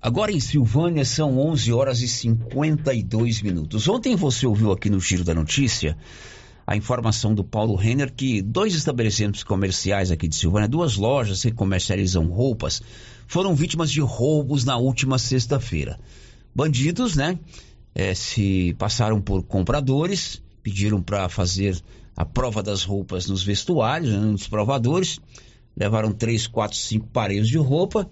Agora em Silvânia são 11 horas e 52 minutos. Ontem você ouviu aqui no Giro da Notícia a informação do Paulo Renner que dois estabelecimentos comerciais aqui de Silvânia, duas lojas que comercializam roupas, foram vítimas de roubos na última sexta-feira. Bandidos, né? É, se passaram por compradores, pediram para fazer a prova das roupas nos vestuários, né, nos provadores, levaram três, quatro, cinco pareios de roupa,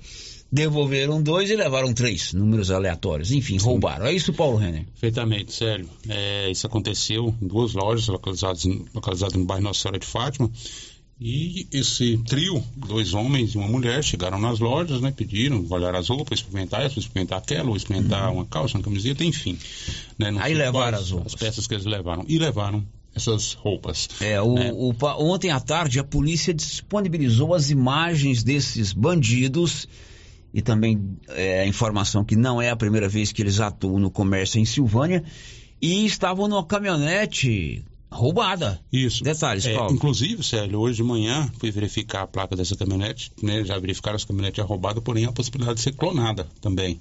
devolveram dois e levaram três, números aleatórios. Enfim, Sim. roubaram. É isso, Paulo Renner? Perfeitamente, sério. É, isso aconteceu em duas lojas localizadas, localizadas no bairro Nossa Senhora de Fátima. E esse trio, dois homens e uma mulher, chegaram nas lojas, né? Pediram, olhar as roupas, experimentar essa, experimentar aquela, ou experimentar uhum. uma calça, uma camiseta, enfim. Né? Aí levaram as roupas. As peças que eles levaram. E levaram essas roupas. É, o, né? o, ontem à tarde a polícia disponibilizou as imagens desses bandidos e também é, a informação que não é a primeira vez que eles atuam no comércio em Silvânia e estavam numa caminhonete roubada. Isso. Detalhes, é. Inclusive, Célio, hoje de manhã fui verificar a placa dessa caminhonete, né? Já verificaram as caminhonetes é roubada, porém a possibilidade de ser clonada também,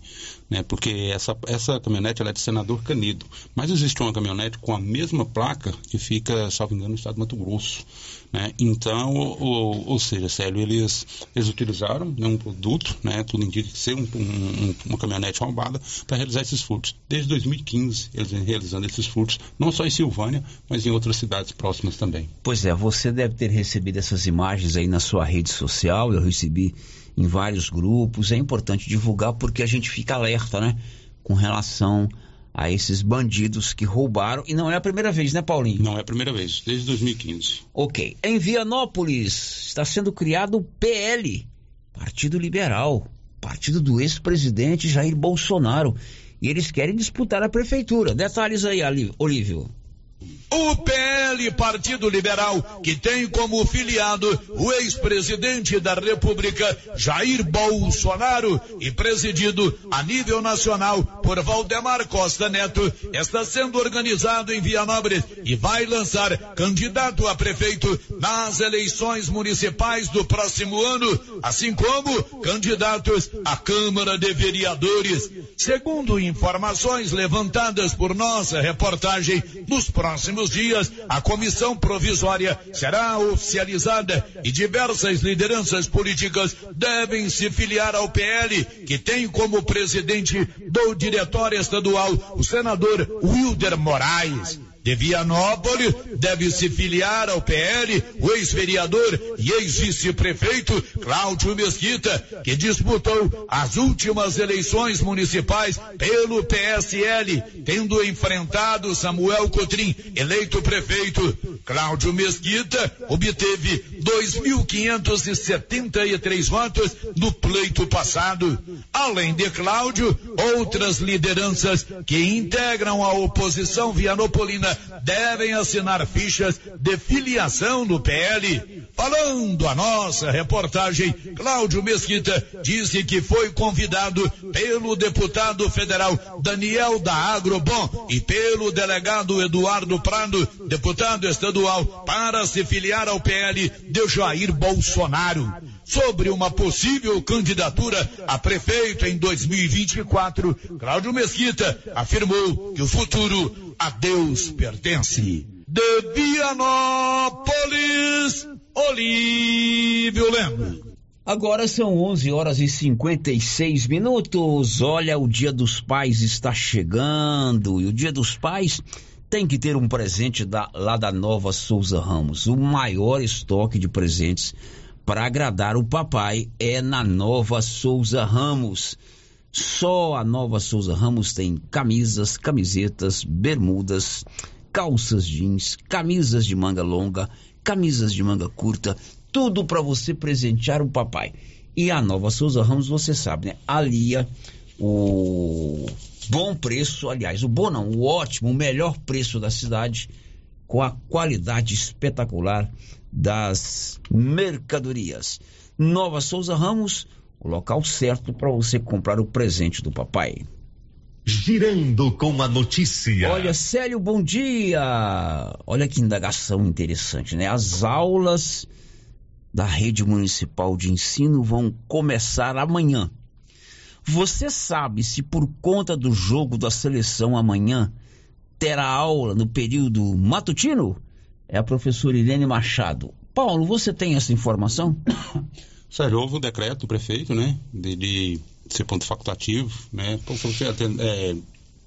né? Porque essa, essa caminhonete ela é de senador Canido. Mas existe uma caminhonete com a mesma placa que fica, salvo engano, no estado de Mato Grosso. Né? Então, ou, ou seja, Célio, eles, eles utilizaram né, um produto, né, tudo indica que ser um, um, uma caminhonete roubada para realizar esses furtos. Desde 2015, eles vêm realizando esses furtos, não só em Silvânia, mas em outras cidades próximas também. Pois é, você deve ter recebido essas imagens aí na sua rede social, eu recebi em vários grupos. É importante divulgar porque a gente fica alerta, né? Com relação a esses bandidos que roubaram. E não é a primeira vez, né, Paulinho? Não é a primeira vez, desde 2015. Ok. Em Vianópolis está sendo criado o PL, Partido Liberal, partido do ex-presidente Jair Bolsonaro. E eles querem disputar a prefeitura. Detalhes aí, Olívio. O PL, Partido Liberal, que tem como filiado o ex-presidente da República, Jair Bolsonaro, e presidido a nível nacional por Valdemar Costa Neto, está sendo organizado em Vianópolis e vai lançar candidato a prefeito nas eleições municipais do próximo ano, assim como candidatos à Câmara de Vereadores. Segundo informações levantadas por nossa reportagem, nos próximos próximos dias, a comissão provisória será oficializada e diversas lideranças políticas devem se filiar ao PL, que tem como presidente do diretório estadual o senador Wilder Moraes de Vianópolis deve se filiar ao PL o ex-vereador e ex-vice-prefeito Cláudio Mesquita, que disputou as últimas eleições municipais pelo PSL, tendo enfrentado Samuel Cotrim, eleito prefeito. Cláudio Mesquita obteve 2.573 votos no pleito passado. Além de Cláudio, outras lideranças que integram a oposição vianopolina devem assinar fichas de filiação no PL. Falando a nossa reportagem, Cláudio Mesquita disse que foi convidado pelo deputado federal Daniel da Agrobom e pelo delegado Eduardo Prado, deputado estadual, para se filiar ao PL de Jair Bolsonaro sobre uma possível candidatura a prefeito em 2024, Cláudio Mesquita afirmou que o futuro a Deus pertence. De Vianópolis, Olívio Lemos. Agora são 11 horas e 56 minutos. Olha, o Dia dos Pais está chegando e o Dia dos Pais tem que ter um presente da, lá da Nova Souza Ramos, o maior estoque de presentes para agradar o papai é na Nova Souza Ramos. Só a Nova Souza Ramos tem camisas, camisetas, bermudas, calças jeans, camisas de manga longa, camisas de manga curta, tudo para você presentear o papai. E a Nova Souza Ramos, você sabe, né? Alia o bom preço, aliás, o bom não, o ótimo, o melhor preço da cidade com a qualidade espetacular das mercadorias. Nova Souza Ramos, o local certo para você comprar o presente do papai. Girando com a notícia. Olha, Célio, bom dia. Olha que indagação interessante, né? As aulas da rede municipal de ensino vão começar amanhã. Você sabe se por conta do jogo da seleção amanhã terá aula no período matutino? é a professora Irene Machado. Paulo, você tem essa informação? Sério, houve um decreto do prefeito, né, de, de ser ponto facultativo, né, é,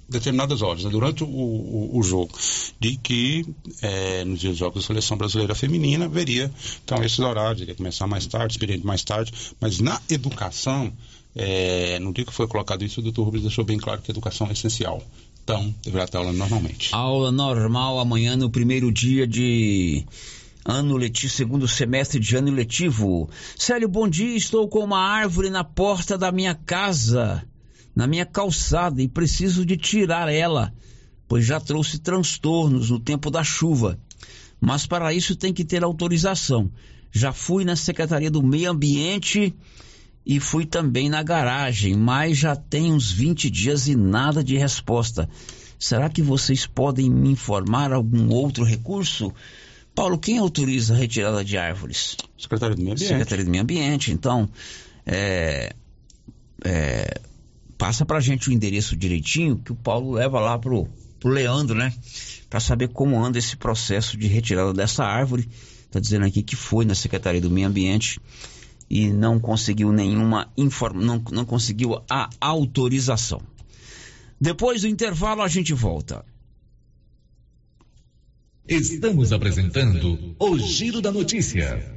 determinadas horas, né, durante o, o, o, jogo, de que é, nos dias de jogos da seleção brasileira feminina haveria, então, esses horários, iria começar mais tarde, experiente mais tarde, mas na educação, é, no dia que foi colocado isso, o doutor Rubens deixou bem claro que a educação é essencial. Então, deverá ter aula normalmente. Aula normal amanhã no primeiro dia de ano letivo, segundo semestre de ano letivo. Célio, bom dia. Estou com uma árvore na porta da minha casa, na minha calçada, e preciso de tirar ela, pois já trouxe transtornos no tempo da chuva. Mas para isso tem que ter autorização. Já fui na Secretaria do Meio Ambiente e fui também na garagem, mas já tem uns 20 dias e nada de resposta. Será que vocês podem me informar algum outro recurso? Paulo, quem autoriza a retirada de árvores? Secretaria do Meio Ambiente. Secretaria do Meio Ambiente. Então, é, é, passa pra gente o endereço direitinho que o Paulo leva lá pro, pro Leandro, né? Para saber como anda esse processo de retirada dessa árvore. Tá dizendo aqui que foi na Secretaria do Meio Ambiente e não conseguiu nenhuma informa, não, não conseguiu a autorização. Depois do intervalo a gente volta. Estamos apresentando o Giro da Notícia.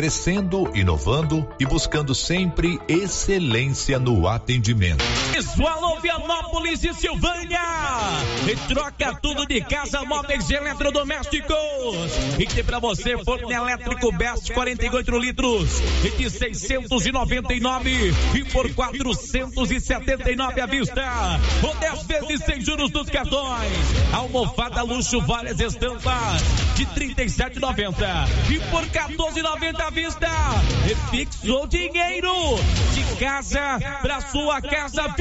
crescendo, inovando e buscando sempre excelência no atendimento. Visual Vianópolis e Silvânia. E troca tudo de casa, móveis e eletrodomésticos. E tem pra você forno elétrico Best 48 litros e de 699 e por 479 à vista. Ou 10 vezes sem juros dos cartões. Almofada luxo várias estampas de 37,90 e por 14,90 vista. E fixou dinheiro de casa pra sua casa.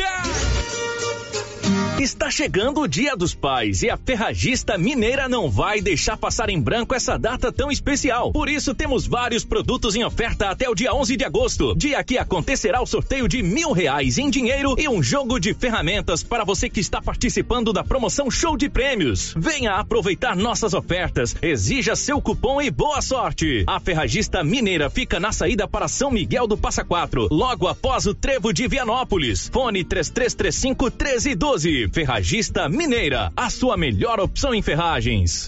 Está chegando o Dia dos Pais e a Ferragista Mineira não vai deixar passar em branco essa data tão especial. Por isso, temos vários produtos em oferta até o dia 11 de agosto, dia que acontecerá o sorteio de mil reais em dinheiro e um jogo de ferramentas para você que está participando da promoção Show de Prêmios. Venha aproveitar nossas ofertas, exija seu cupom e boa sorte. A Ferragista Mineira fica na saída para São Miguel do Passa Quatro, logo após o Trevo de Vianópolis. Fone 3335 1312. Ferragista Mineira, a sua melhor opção em ferragens.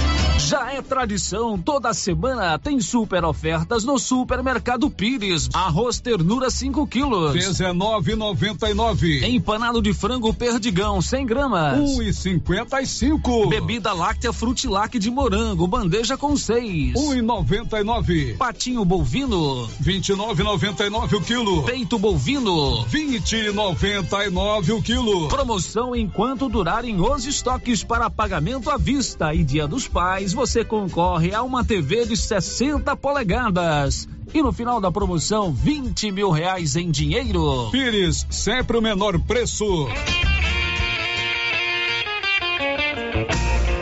Já é tradição, toda semana tem super ofertas no Supermercado Pires. Arroz ternura 5 quilos. 19,99. Empanado de frango perdigão 100 gramas. 1,55. Bebida láctea frutilac de morango, bandeja com 6. 1,99. Patinho bovino. 29,99 o quilo. Peito bovino. 20,99 o quilo. Promoção enquanto durarem os estoques para pagamento à vista e Dia dos Pais você concorre a uma TV de 60 polegadas. E no final da promoção, 20 mil reais em dinheiro. Pires, sempre o menor preço.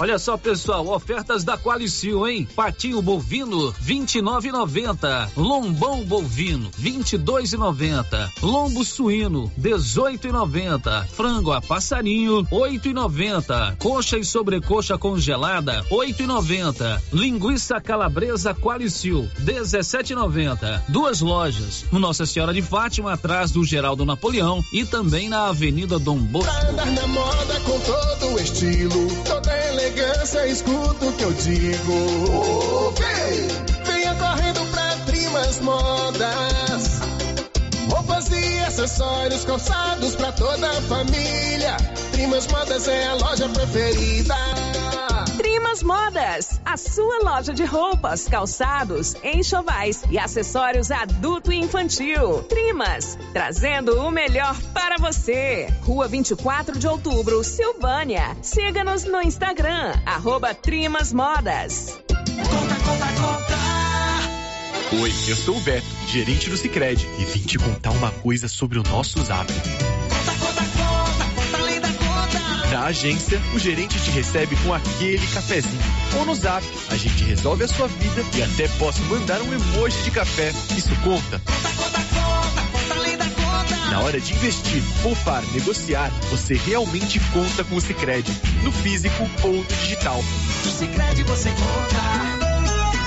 Olha só, pessoal, ofertas da Qualicil, hein? Patinho bovino, 29,90. Lombão bovino, 22,90. Lombo suíno, 18,90. Frango a passarinho, 8,90. Coxa e sobrecoxa congelada, 8,90. Linguiça calabresa Qualicil, 17,90. Duas lojas, no Nossa Senhora de Fátima, atrás do Geraldo Napoleão e também na Avenida Dom Bosco. Andar na moda com todo o estilo, toda elegância, escuta o que eu digo. Vem, venha correndo pra Trimas Modas. Roupas e acessórios calçados pra toda a família. Trimas Modas é a loja preferida. Trimas Modas, a sua loja de roupas, calçados, enxovais e acessórios adulto e infantil. Trimas, trazendo o melhor para você. Rua 24 de Outubro, Silvânia. Siga-nos no Instagram, arroba Trimas Modas. Oi, eu sou o Beto, gerente do Cicred, e vim te contar uma coisa sobre o nosso Zap. Na agência, o gerente te recebe com aquele cafezinho. Ou no Zap, a gente resolve a sua vida e até posso mandar um emoji de café. Isso conta? Na hora de investir, poupar, negociar, você realmente conta com o Cicred, no físico ou no digital. No Cicred você conta.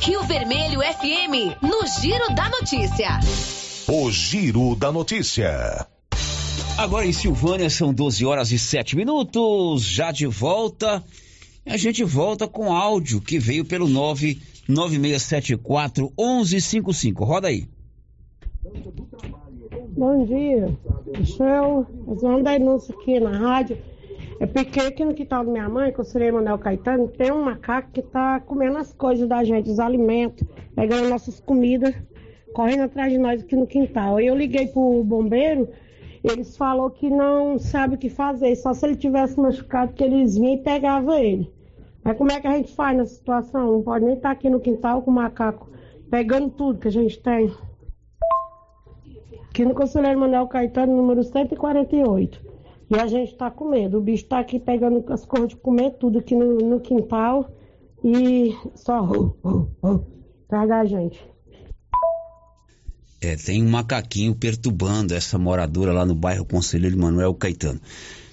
Rio Vermelho FM, no Giro da Notícia. O Giro da Notícia. Agora em Silvânia são 12 horas e 7 minutos. Já de volta. A gente volta com áudio que veio pelo 99674 1155. Roda aí. Bom dia. Michel, nós vamos dar denúncia aqui na rádio. É porque aqui no quintal da minha mãe, serei Manuel Caetano, tem um macaco que tá comendo as coisas da gente, os alimentos, pegando nossas comidas, correndo atrás de nós aqui no quintal. Eu liguei pro bombeiro, eles falaram que não sabe o que fazer, só se ele tivesse machucado que eles vinham e pegavam ele. Mas como é que a gente faz nessa situação? Não pode nem estar aqui no quintal com o macaco pegando tudo que a gente tem. Aqui no Conselheiro Manuel Caetano, número 148. E a gente tá com medo. O bicho tá aqui pegando as coisas de comer tudo aqui no, no quintal e só uh, traga a gente. É, tem um macaquinho perturbando essa moradora lá no bairro Conselheiro Manuel Caetano.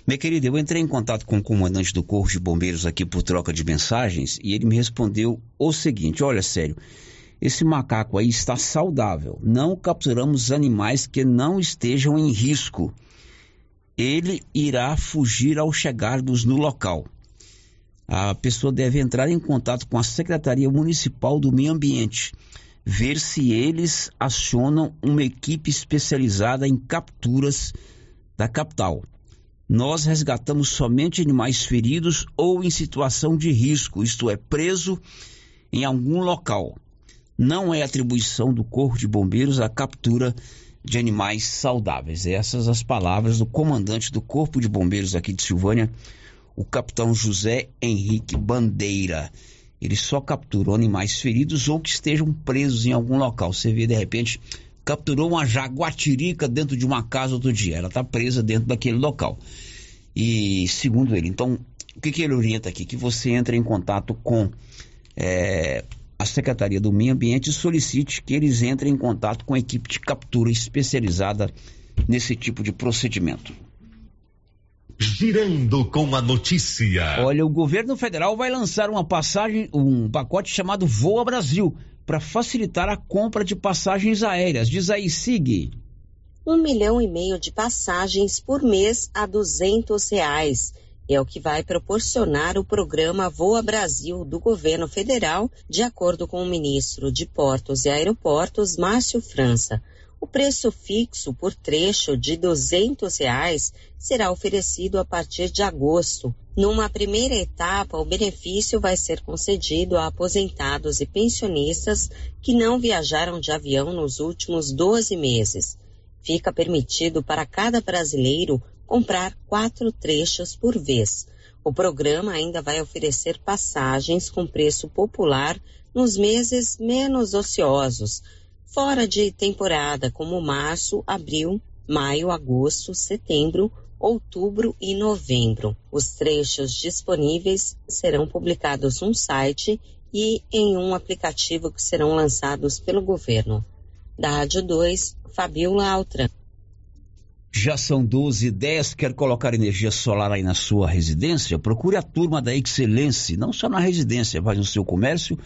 Minha querida, eu entrei em contato com o comandante do Corpo de Bombeiros aqui por troca de mensagens e ele me respondeu o seguinte: olha, sério, esse macaco aí está saudável. Não capturamos animais que não estejam em risco. Ele irá fugir ao chegarmos no local. A pessoa deve entrar em contato com a Secretaria Municipal do Meio Ambiente, ver se eles acionam uma equipe especializada em capturas da capital. Nós resgatamos somente animais feridos ou em situação de risco, isto é, preso em algum local. Não é atribuição do Corpo de Bombeiros a captura animais saudáveis. Essas as palavras do comandante do Corpo de Bombeiros aqui de Silvânia, o capitão José Henrique Bandeira. Ele só capturou animais feridos ou que estejam presos em algum local. Você vê, de repente, capturou uma jaguatirica dentro de uma casa outro dia. Ela está presa dentro daquele local. E segundo ele, então, o que, que ele orienta aqui? Que você entre em contato com é, a Secretaria do Meio Ambiente solicite que eles entrem em contato com a equipe de captura especializada nesse tipo de procedimento. Girando com a notícia. Olha, o governo federal vai lançar uma passagem, um pacote chamado Voa Brasil, para facilitar a compra de passagens aéreas. Diz aí, Sig. Um milhão e meio de passagens por mês a duzentos reais. É o que vai proporcionar o programa Voa Brasil do governo federal, de acordo com o ministro de Portos e Aeroportos, Márcio França. O preço fixo por trecho de 200 reais será oferecido a partir de agosto. Numa primeira etapa, o benefício vai ser concedido a aposentados e pensionistas que não viajaram de avião nos últimos 12 meses. Fica permitido para cada brasileiro comprar quatro trechos por vez. O programa ainda vai oferecer passagens com preço popular nos meses menos ociosos, fora de temporada, como março, abril, maio, agosto, setembro, outubro e novembro. Os trechos disponíveis serão publicados no site e em um aplicativo que serão lançados pelo governo. Da Rádio 2, Fabiola Altran. Já são 12 e 10, quer colocar energia solar aí na sua residência? Procure a turma da Excelência, não só na residência, mas no seu comércio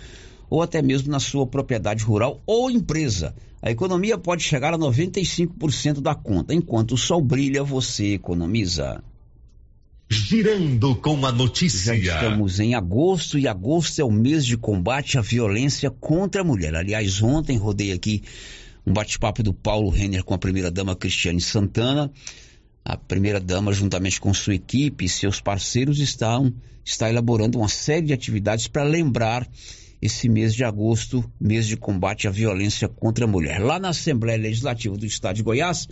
ou até mesmo na sua propriedade rural ou empresa. A economia pode chegar a 95% da conta. Enquanto o sol brilha, você economiza. Girando com a notícia. Já estamos em agosto e agosto é o mês de combate à violência contra a mulher. Aliás, ontem rodei aqui um bate-papo do Paulo Renner com a primeira-dama Cristiane Santana. A primeira-dama, juntamente com sua equipe e seus parceiros, estão, está elaborando uma série de atividades para lembrar esse mês de agosto, mês de combate à violência contra a mulher. Lá na Assembleia Legislativa do Estado de Goiás,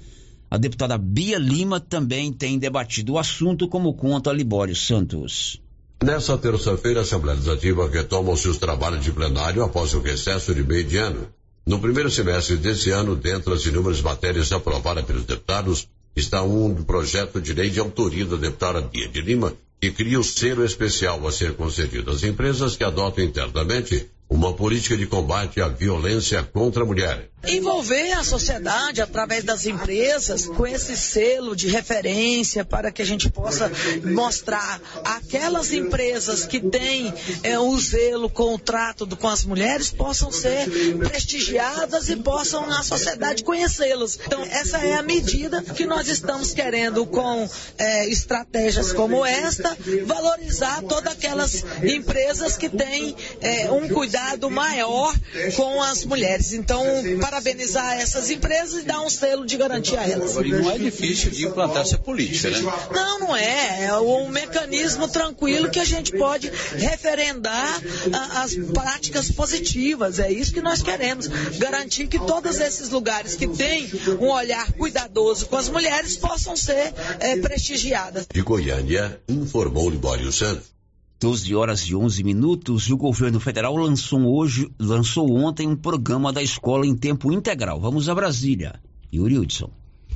a deputada Bia Lima também tem debatido o assunto, como conta Libório Santos. Nessa terça-feira, a Assembleia Legislativa retoma os seus trabalhos de plenário após o recesso de meio de ano. No primeiro semestre desse ano, dentre as inúmeras matérias aprovadas pelos deputados, está um projeto de lei de autoria da deputada Bia de Lima, que cria o selo especial a ser concedido às empresas que adotam internamente uma política de combate à violência contra a mulher. Envolver a sociedade através das empresas com esse selo de referência para que a gente possa mostrar aquelas empresas que têm é, o zelo com o trato com as mulheres possam ser prestigiadas e possam a sociedade conhecê-las. Então essa é a medida que nós estamos querendo com é, estratégias como esta valorizar todas aquelas empresas que têm é, um cuidado maior com as mulheres. Então parabenizar essas empresas e dar um selo de garantia a elas. E não é difícil de implantar essa política, né? Não, não é. É um mecanismo tranquilo que a gente pode referendar a, as práticas positivas. É isso que nós queremos. Garantir que todos esses lugares que têm um olhar cuidadoso com as mulheres possam ser é, prestigiadas. De Goiânia, informou Libório Santos. 12 horas e 11 minutos e o governo federal lançou hoje, lançou ontem um programa da escola em tempo integral. Vamos a Brasília. Yuri Hudson.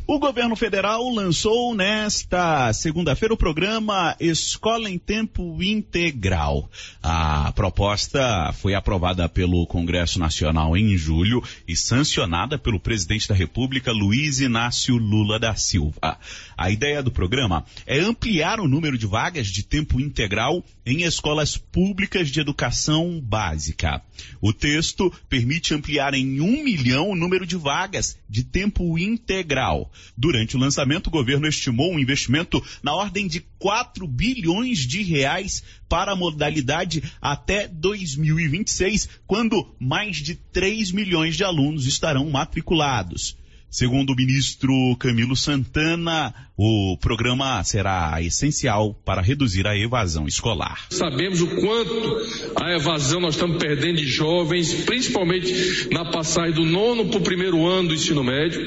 O governo federal lançou nesta segunda-feira o programa Escola em Tempo Integral. A proposta foi aprovada pelo Congresso Nacional em julho e sancionada pelo presidente da República, Luiz Inácio Lula da Silva. A ideia do programa é ampliar o número de vagas de tempo integral em escolas públicas de educação básica. O texto permite ampliar em um milhão o número de vagas de tempo integral. Durante o lançamento, o governo estimou um investimento na ordem de 4 bilhões de reais para a modalidade até 2026, quando mais de 3 milhões de alunos estarão matriculados. Segundo o ministro Camilo Santana, o programa será essencial para reduzir a evasão escolar. Sabemos o quanto a evasão nós estamos perdendo de jovens, principalmente na passagem do nono para o primeiro ano do ensino médio.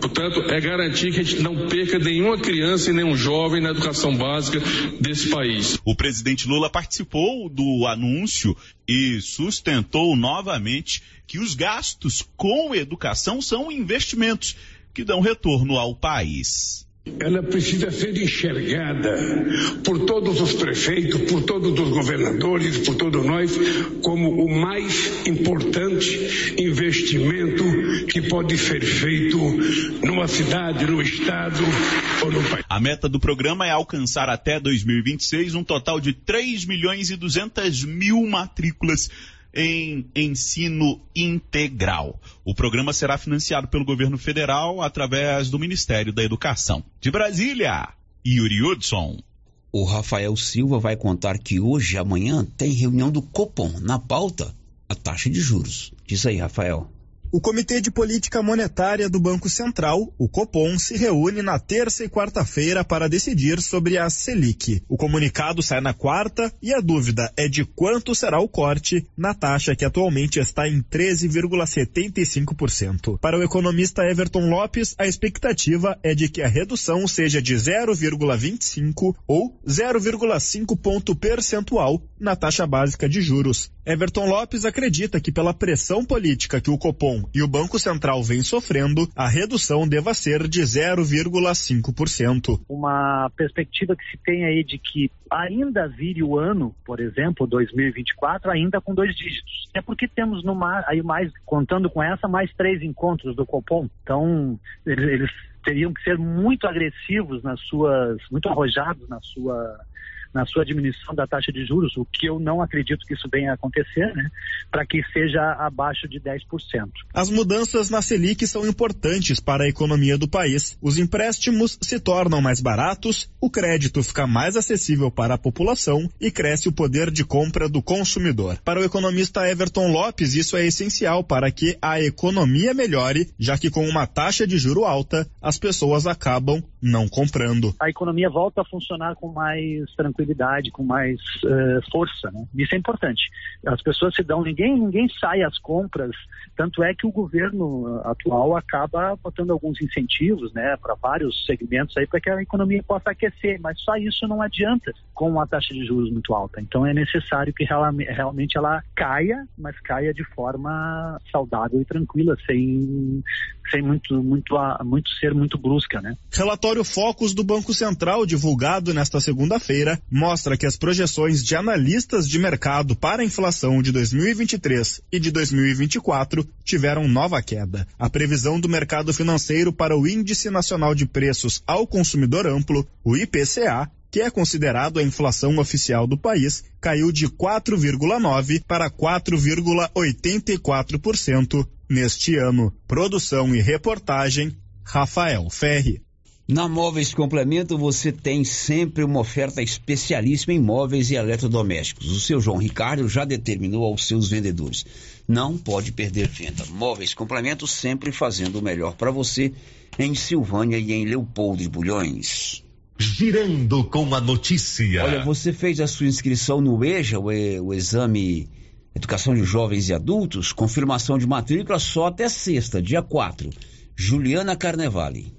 Portanto, é garantir que a gente não perca nenhuma criança e nenhum jovem na educação básica desse país. O presidente Lula participou do anúncio e sustentou novamente que os gastos com educação são investimentos que dão retorno ao país. ela precisa ser enxergada por todos os prefeitos, por todos os governadores, por todos nós, como o mais importante investimento que pode ser feito numa cidade, no estado ou no país. A meta do programa é alcançar até 2026 um total de 3 milhões e 200 mil matrículas em ensino integral. O programa será financiado pelo governo federal através do Ministério da Educação. De Brasília, Yuri Hudson. O Rafael Silva vai contar que hoje e amanhã tem reunião do Copom. Na pauta, a taxa de juros. Diz aí, Rafael. O Comitê de Política Monetária do Banco Central, o Copom, se reúne na terça e quarta-feira para decidir sobre a Selic. O comunicado sai na quarta e a dúvida é de quanto será o corte na taxa que atualmente está em 13,75%. Para o economista Everton Lopes, a expectativa é de que a redução seja de 0,25 ou 0,5 ponto percentual na taxa básica de juros. Everton Lopes acredita que pela pressão política que o Copom e o Banco Central vêm sofrendo, a redução deva ser de 0,5%. Uma perspectiva que se tem aí de que ainda vire o ano, por exemplo, 2024, ainda com dois dígitos. É porque temos no mar, aí mais, contando com essa, mais três encontros do Copom. Então, eles, eles teriam que ser muito agressivos nas suas, muito arrojados na sua na sua diminuição da taxa de juros, o que eu não acredito que isso venha a acontecer, né, para que seja abaixo de 10%. As mudanças na Selic são importantes para a economia do país. Os empréstimos se tornam mais baratos, o crédito fica mais acessível para a população e cresce o poder de compra do consumidor. Para o economista Everton Lopes, isso é essencial para que a economia melhore, já que com uma taxa de juro alta, as pessoas acabam não comprando. A economia volta a funcionar com mais tranquilidade, com mais uh, força, né? Isso é importante. As pessoas se dão, ninguém, ninguém sai às compras, tanto é que o governo atual acaba botando alguns incentivos, né, para vários segmentos aí para que a economia possa aquecer, mas só isso não adianta com uma taxa de juros muito alta. Então é necessário que realmente ela caia, mas caia de forma saudável e tranquila, sem sem muito muito muito ser muito brusca, né? Relatório Focus do Banco Central divulgado nesta segunda-feira mostra que as projeções de analistas de mercado para a inflação de 2023 e de 2024 tiveram nova queda. A previsão do mercado financeiro para o Índice Nacional de Preços ao Consumidor Amplo, o IPCA, que é considerado a inflação oficial do país, caiu de 4,9% para 4,84% neste ano. Produção e reportagem, Rafael Ferri. Na Móveis Complemento você tem sempre uma oferta especialíssima em móveis e eletrodomésticos. O seu João Ricardo já determinou aos seus vendedores. Não pode perder venda. Móveis Complemento sempre fazendo o melhor para você em Silvânia e em Leopoldo de Bulhões. Girando com a notícia. Olha, você fez a sua inscrição no EJA, o, o Exame Educação de Jovens e Adultos, confirmação de matrícula só até sexta, dia 4. Juliana Carnevale.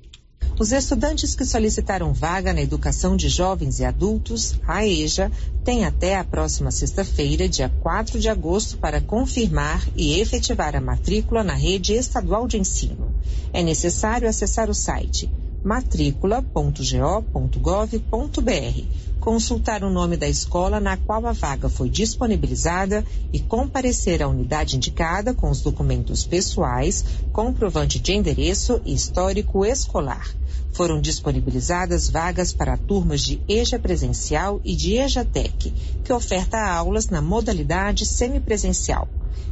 Os estudantes que solicitaram vaga na educação de jovens e adultos, a EJA, têm até a próxima sexta-feira, dia 4 de agosto, para confirmar e efetivar a matrícula na rede estadual de ensino. É necessário acessar o site matricula.go.gov.br, consultar o nome da escola na qual a vaga foi disponibilizada e comparecer à unidade indicada com os documentos pessoais, comprovante de endereço e histórico escolar. Foram disponibilizadas vagas para turmas de EJA presencial e de EJA Tech, que oferta aulas na modalidade semipresencial.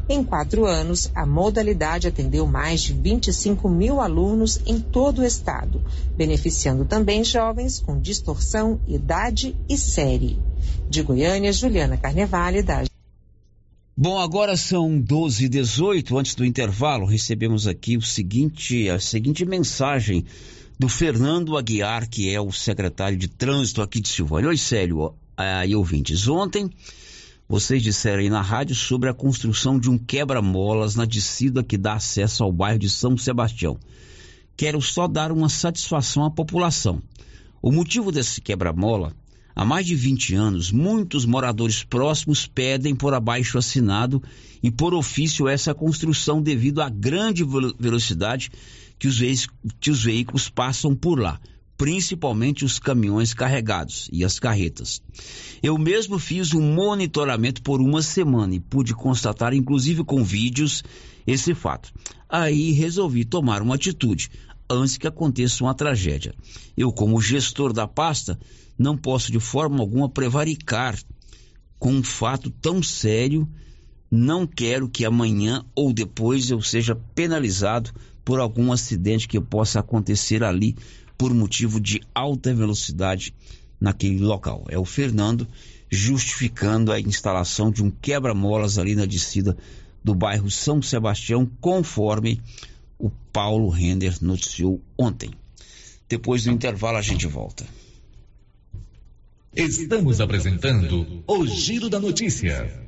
Em quatro anos, a modalidade atendeu mais de 25 mil alunos em todo o estado, beneficiando também jovens com distorção, idade e série. De Goiânia, Juliana Carnevale, da Bom, agora são 12 e 18 Antes do intervalo, recebemos aqui o seguinte, a seguinte mensagem do Fernando Aguiar, que é o secretário de trânsito aqui de Silvânia. Oi, Célio aí, ouvintes. Ontem vocês disseram aí na rádio sobre a construção de um quebra-molas na descida que dá acesso ao bairro de São Sebastião. Quero só dar uma satisfação à população. O motivo desse quebra-mola, há mais de 20 anos, muitos moradores próximos pedem por abaixo assinado e por ofício essa construção devido à grande velocidade que os, que os veículos passam por lá. Principalmente os caminhões carregados e as carretas. Eu mesmo fiz um monitoramento por uma semana e pude constatar, inclusive com vídeos, esse fato. Aí resolvi tomar uma atitude antes que aconteça uma tragédia. Eu, como gestor da pasta, não posso de forma alguma prevaricar com um fato tão sério. Não quero que amanhã ou depois eu seja penalizado por algum acidente que possa acontecer ali por motivo de alta velocidade naquele local. É o Fernando justificando a instalação de um quebra-molas ali na descida do bairro São Sebastião, conforme o Paulo Render noticiou ontem. Depois do intervalo a gente volta. Estamos apresentando o Giro da Notícia.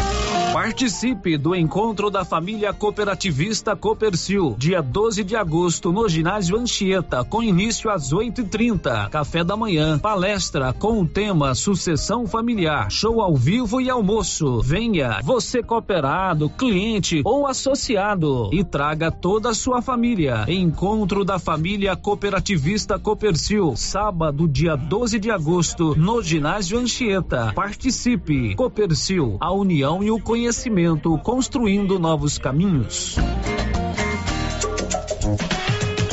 Participe do encontro da família cooperativista Copercil, dia 12 de agosto, no ginásio Anchieta, com início às 8h30. Café da manhã, palestra com o tema Sucessão Familiar, show ao vivo e almoço. Venha, você cooperado, cliente ou associado, e traga toda a sua família. Encontro da família cooperativista Copercil, sábado, dia 12 de agosto, no ginásio Anchieta. Participe. Copercil, a união e o conhecimento conhecimento, construindo novos caminhos.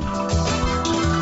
região.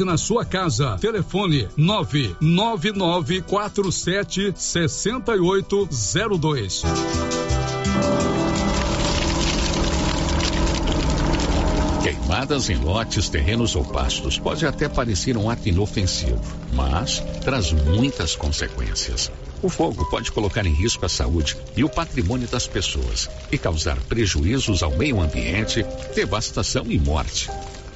na sua casa. Telefone 99947 6802. Queimadas em lotes, terrenos ou pastos pode até parecer um ato inofensivo, mas traz muitas consequências. O fogo pode colocar em risco a saúde e o patrimônio das pessoas e causar prejuízos ao meio ambiente, devastação e morte.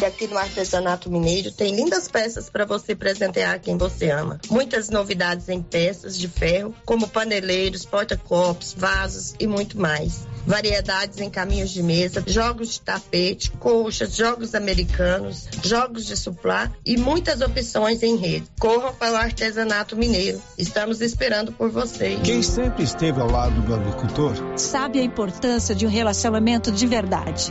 E aqui no Artesanato Mineiro tem lindas peças para você presentear quem você ama. Muitas novidades em peças de ferro, como paneleiros, porta-copos, vasos e muito mais. variedades em caminhos de mesa, jogos de tapete, colchas, jogos americanos, jogos de suplá e muitas opções em rede. Corram para o artesanato mineiro. Estamos esperando por vocês. Quem sempre esteve ao lado do agricultor sabe a importância de um relacionamento de verdade.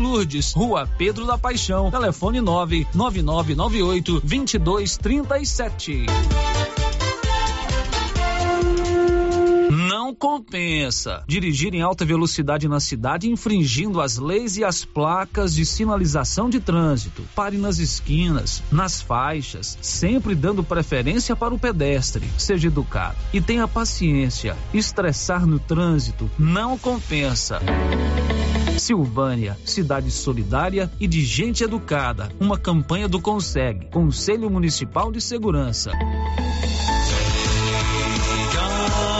Lourdes, Rua Pedro da Paixão, telefone 99998 2237. Não compensa dirigir em alta velocidade na cidade infringindo as leis e as placas de sinalização de trânsito. Pare nas esquinas, nas faixas, sempre dando preferência para o pedestre. Seja educado e tenha paciência. Estressar no trânsito não compensa. Silvânia, cidade solidária e de gente educada. Uma campanha do Consegue, Conselho Municipal de Segurança.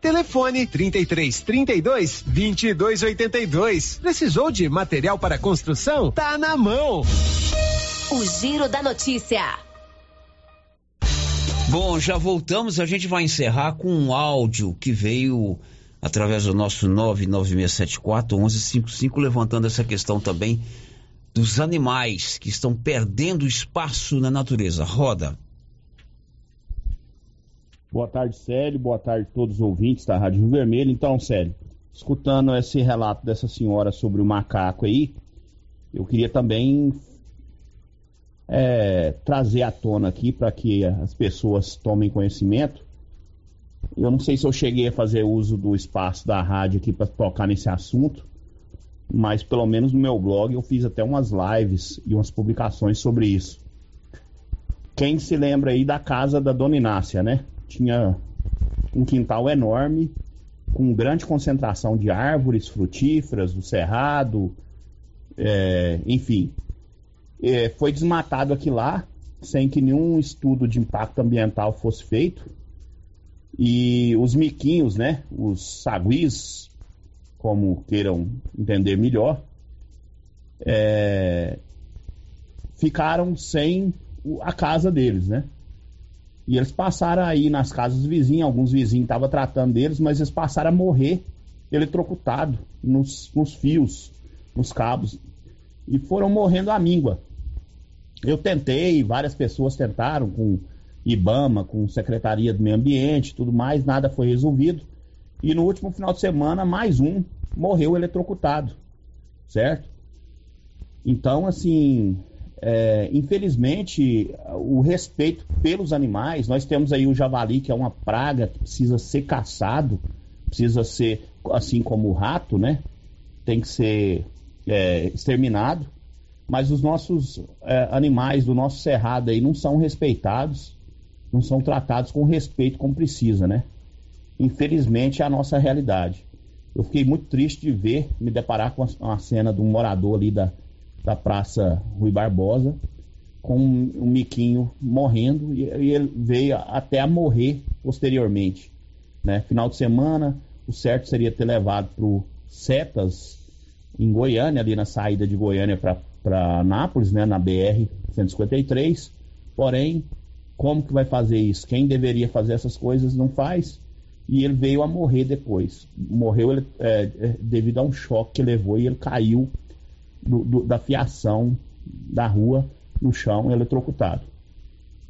Telefone 33 32 22 82. Precisou de material para construção? Tá na mão. O Giro da Notícia. Bom, já voltamos. A gente vai encerrar com um áudio que veio através do nosso 99674 1155, levantando essa questão também dos animais que estão perdendo espaço na natureza. Roda. Boa tarde, Célio. Boa tarde a todos os ouvintes da Rádio Rio Vermelho. Então, Célio, escutando esse relato dessa senhora sobre o macaco aí, eu queria também é, trazer à tona aqui para que as pessoas tomem conhecimento. Eu não sei se eu cheguei a fazer uso do espaço da rádio aqui para tocar nesse assunto, mas pelo menos no meu blog eu fiz até umas lives e umas publicações sobre isso. Quem se lembra aí da casa da Dona Inácia, né? Tinha um quintal enorme, com grande concentração de árvores frutíferas, do cerrado, é, enfim. É, foi desmatado aqui lá, sem que nenhum estudo de impacto ambiental fosse feito. E os miquinhos, né? Os saguis, como queiram entender melhor, é, ficaram sem a casa deles, né? E eles passaram aí nas casas vizinhas, alguns vizinhos estavam tratando deles, mas eles passaram a morrer eletrocutado nos, nos fios, nos cabos, e foram morrendo à míngua. Eu tentei, várias pessoas tentaram com IBAMA, com Secretaria do Meio Ambiente, tudo mais, nada foi resolvido. E no último final de semana, mais um morreu eletrocutado, certo? Então, assim, é, infelizmente, o respeito pelos animais, nós temos aí o javali, que é uma praga que precisa ser caçado, precisa ser, assim como o rato, né? Tem que ser é, exterminado. Mas os nossos é, animais do nosso cerrado aí não são respeitados, não são tratados com respeito como precisa, né? Infelizmente é a nossa realidade. Eu fiquei muito triste de ver, me deparar com uma cena de um morador ali da, da Praça Rui Barbosa, com um, miquinho morrendo, e, e, ele veio até a morrer posteriormente. Né? Final de semana, o certo seria ter levado para o Setas, em Goiânia, ali na saída de Goiânia para Nápoles, né? na BR-153. Porém, como que vai fazer isso? Quem deveria fazer essas coisas não faz. E ele veio a morrer depois. Morreu ele, é, é devido a um choque que levou e ele caiu do, do, da fiação da rua no chão eletrocutado.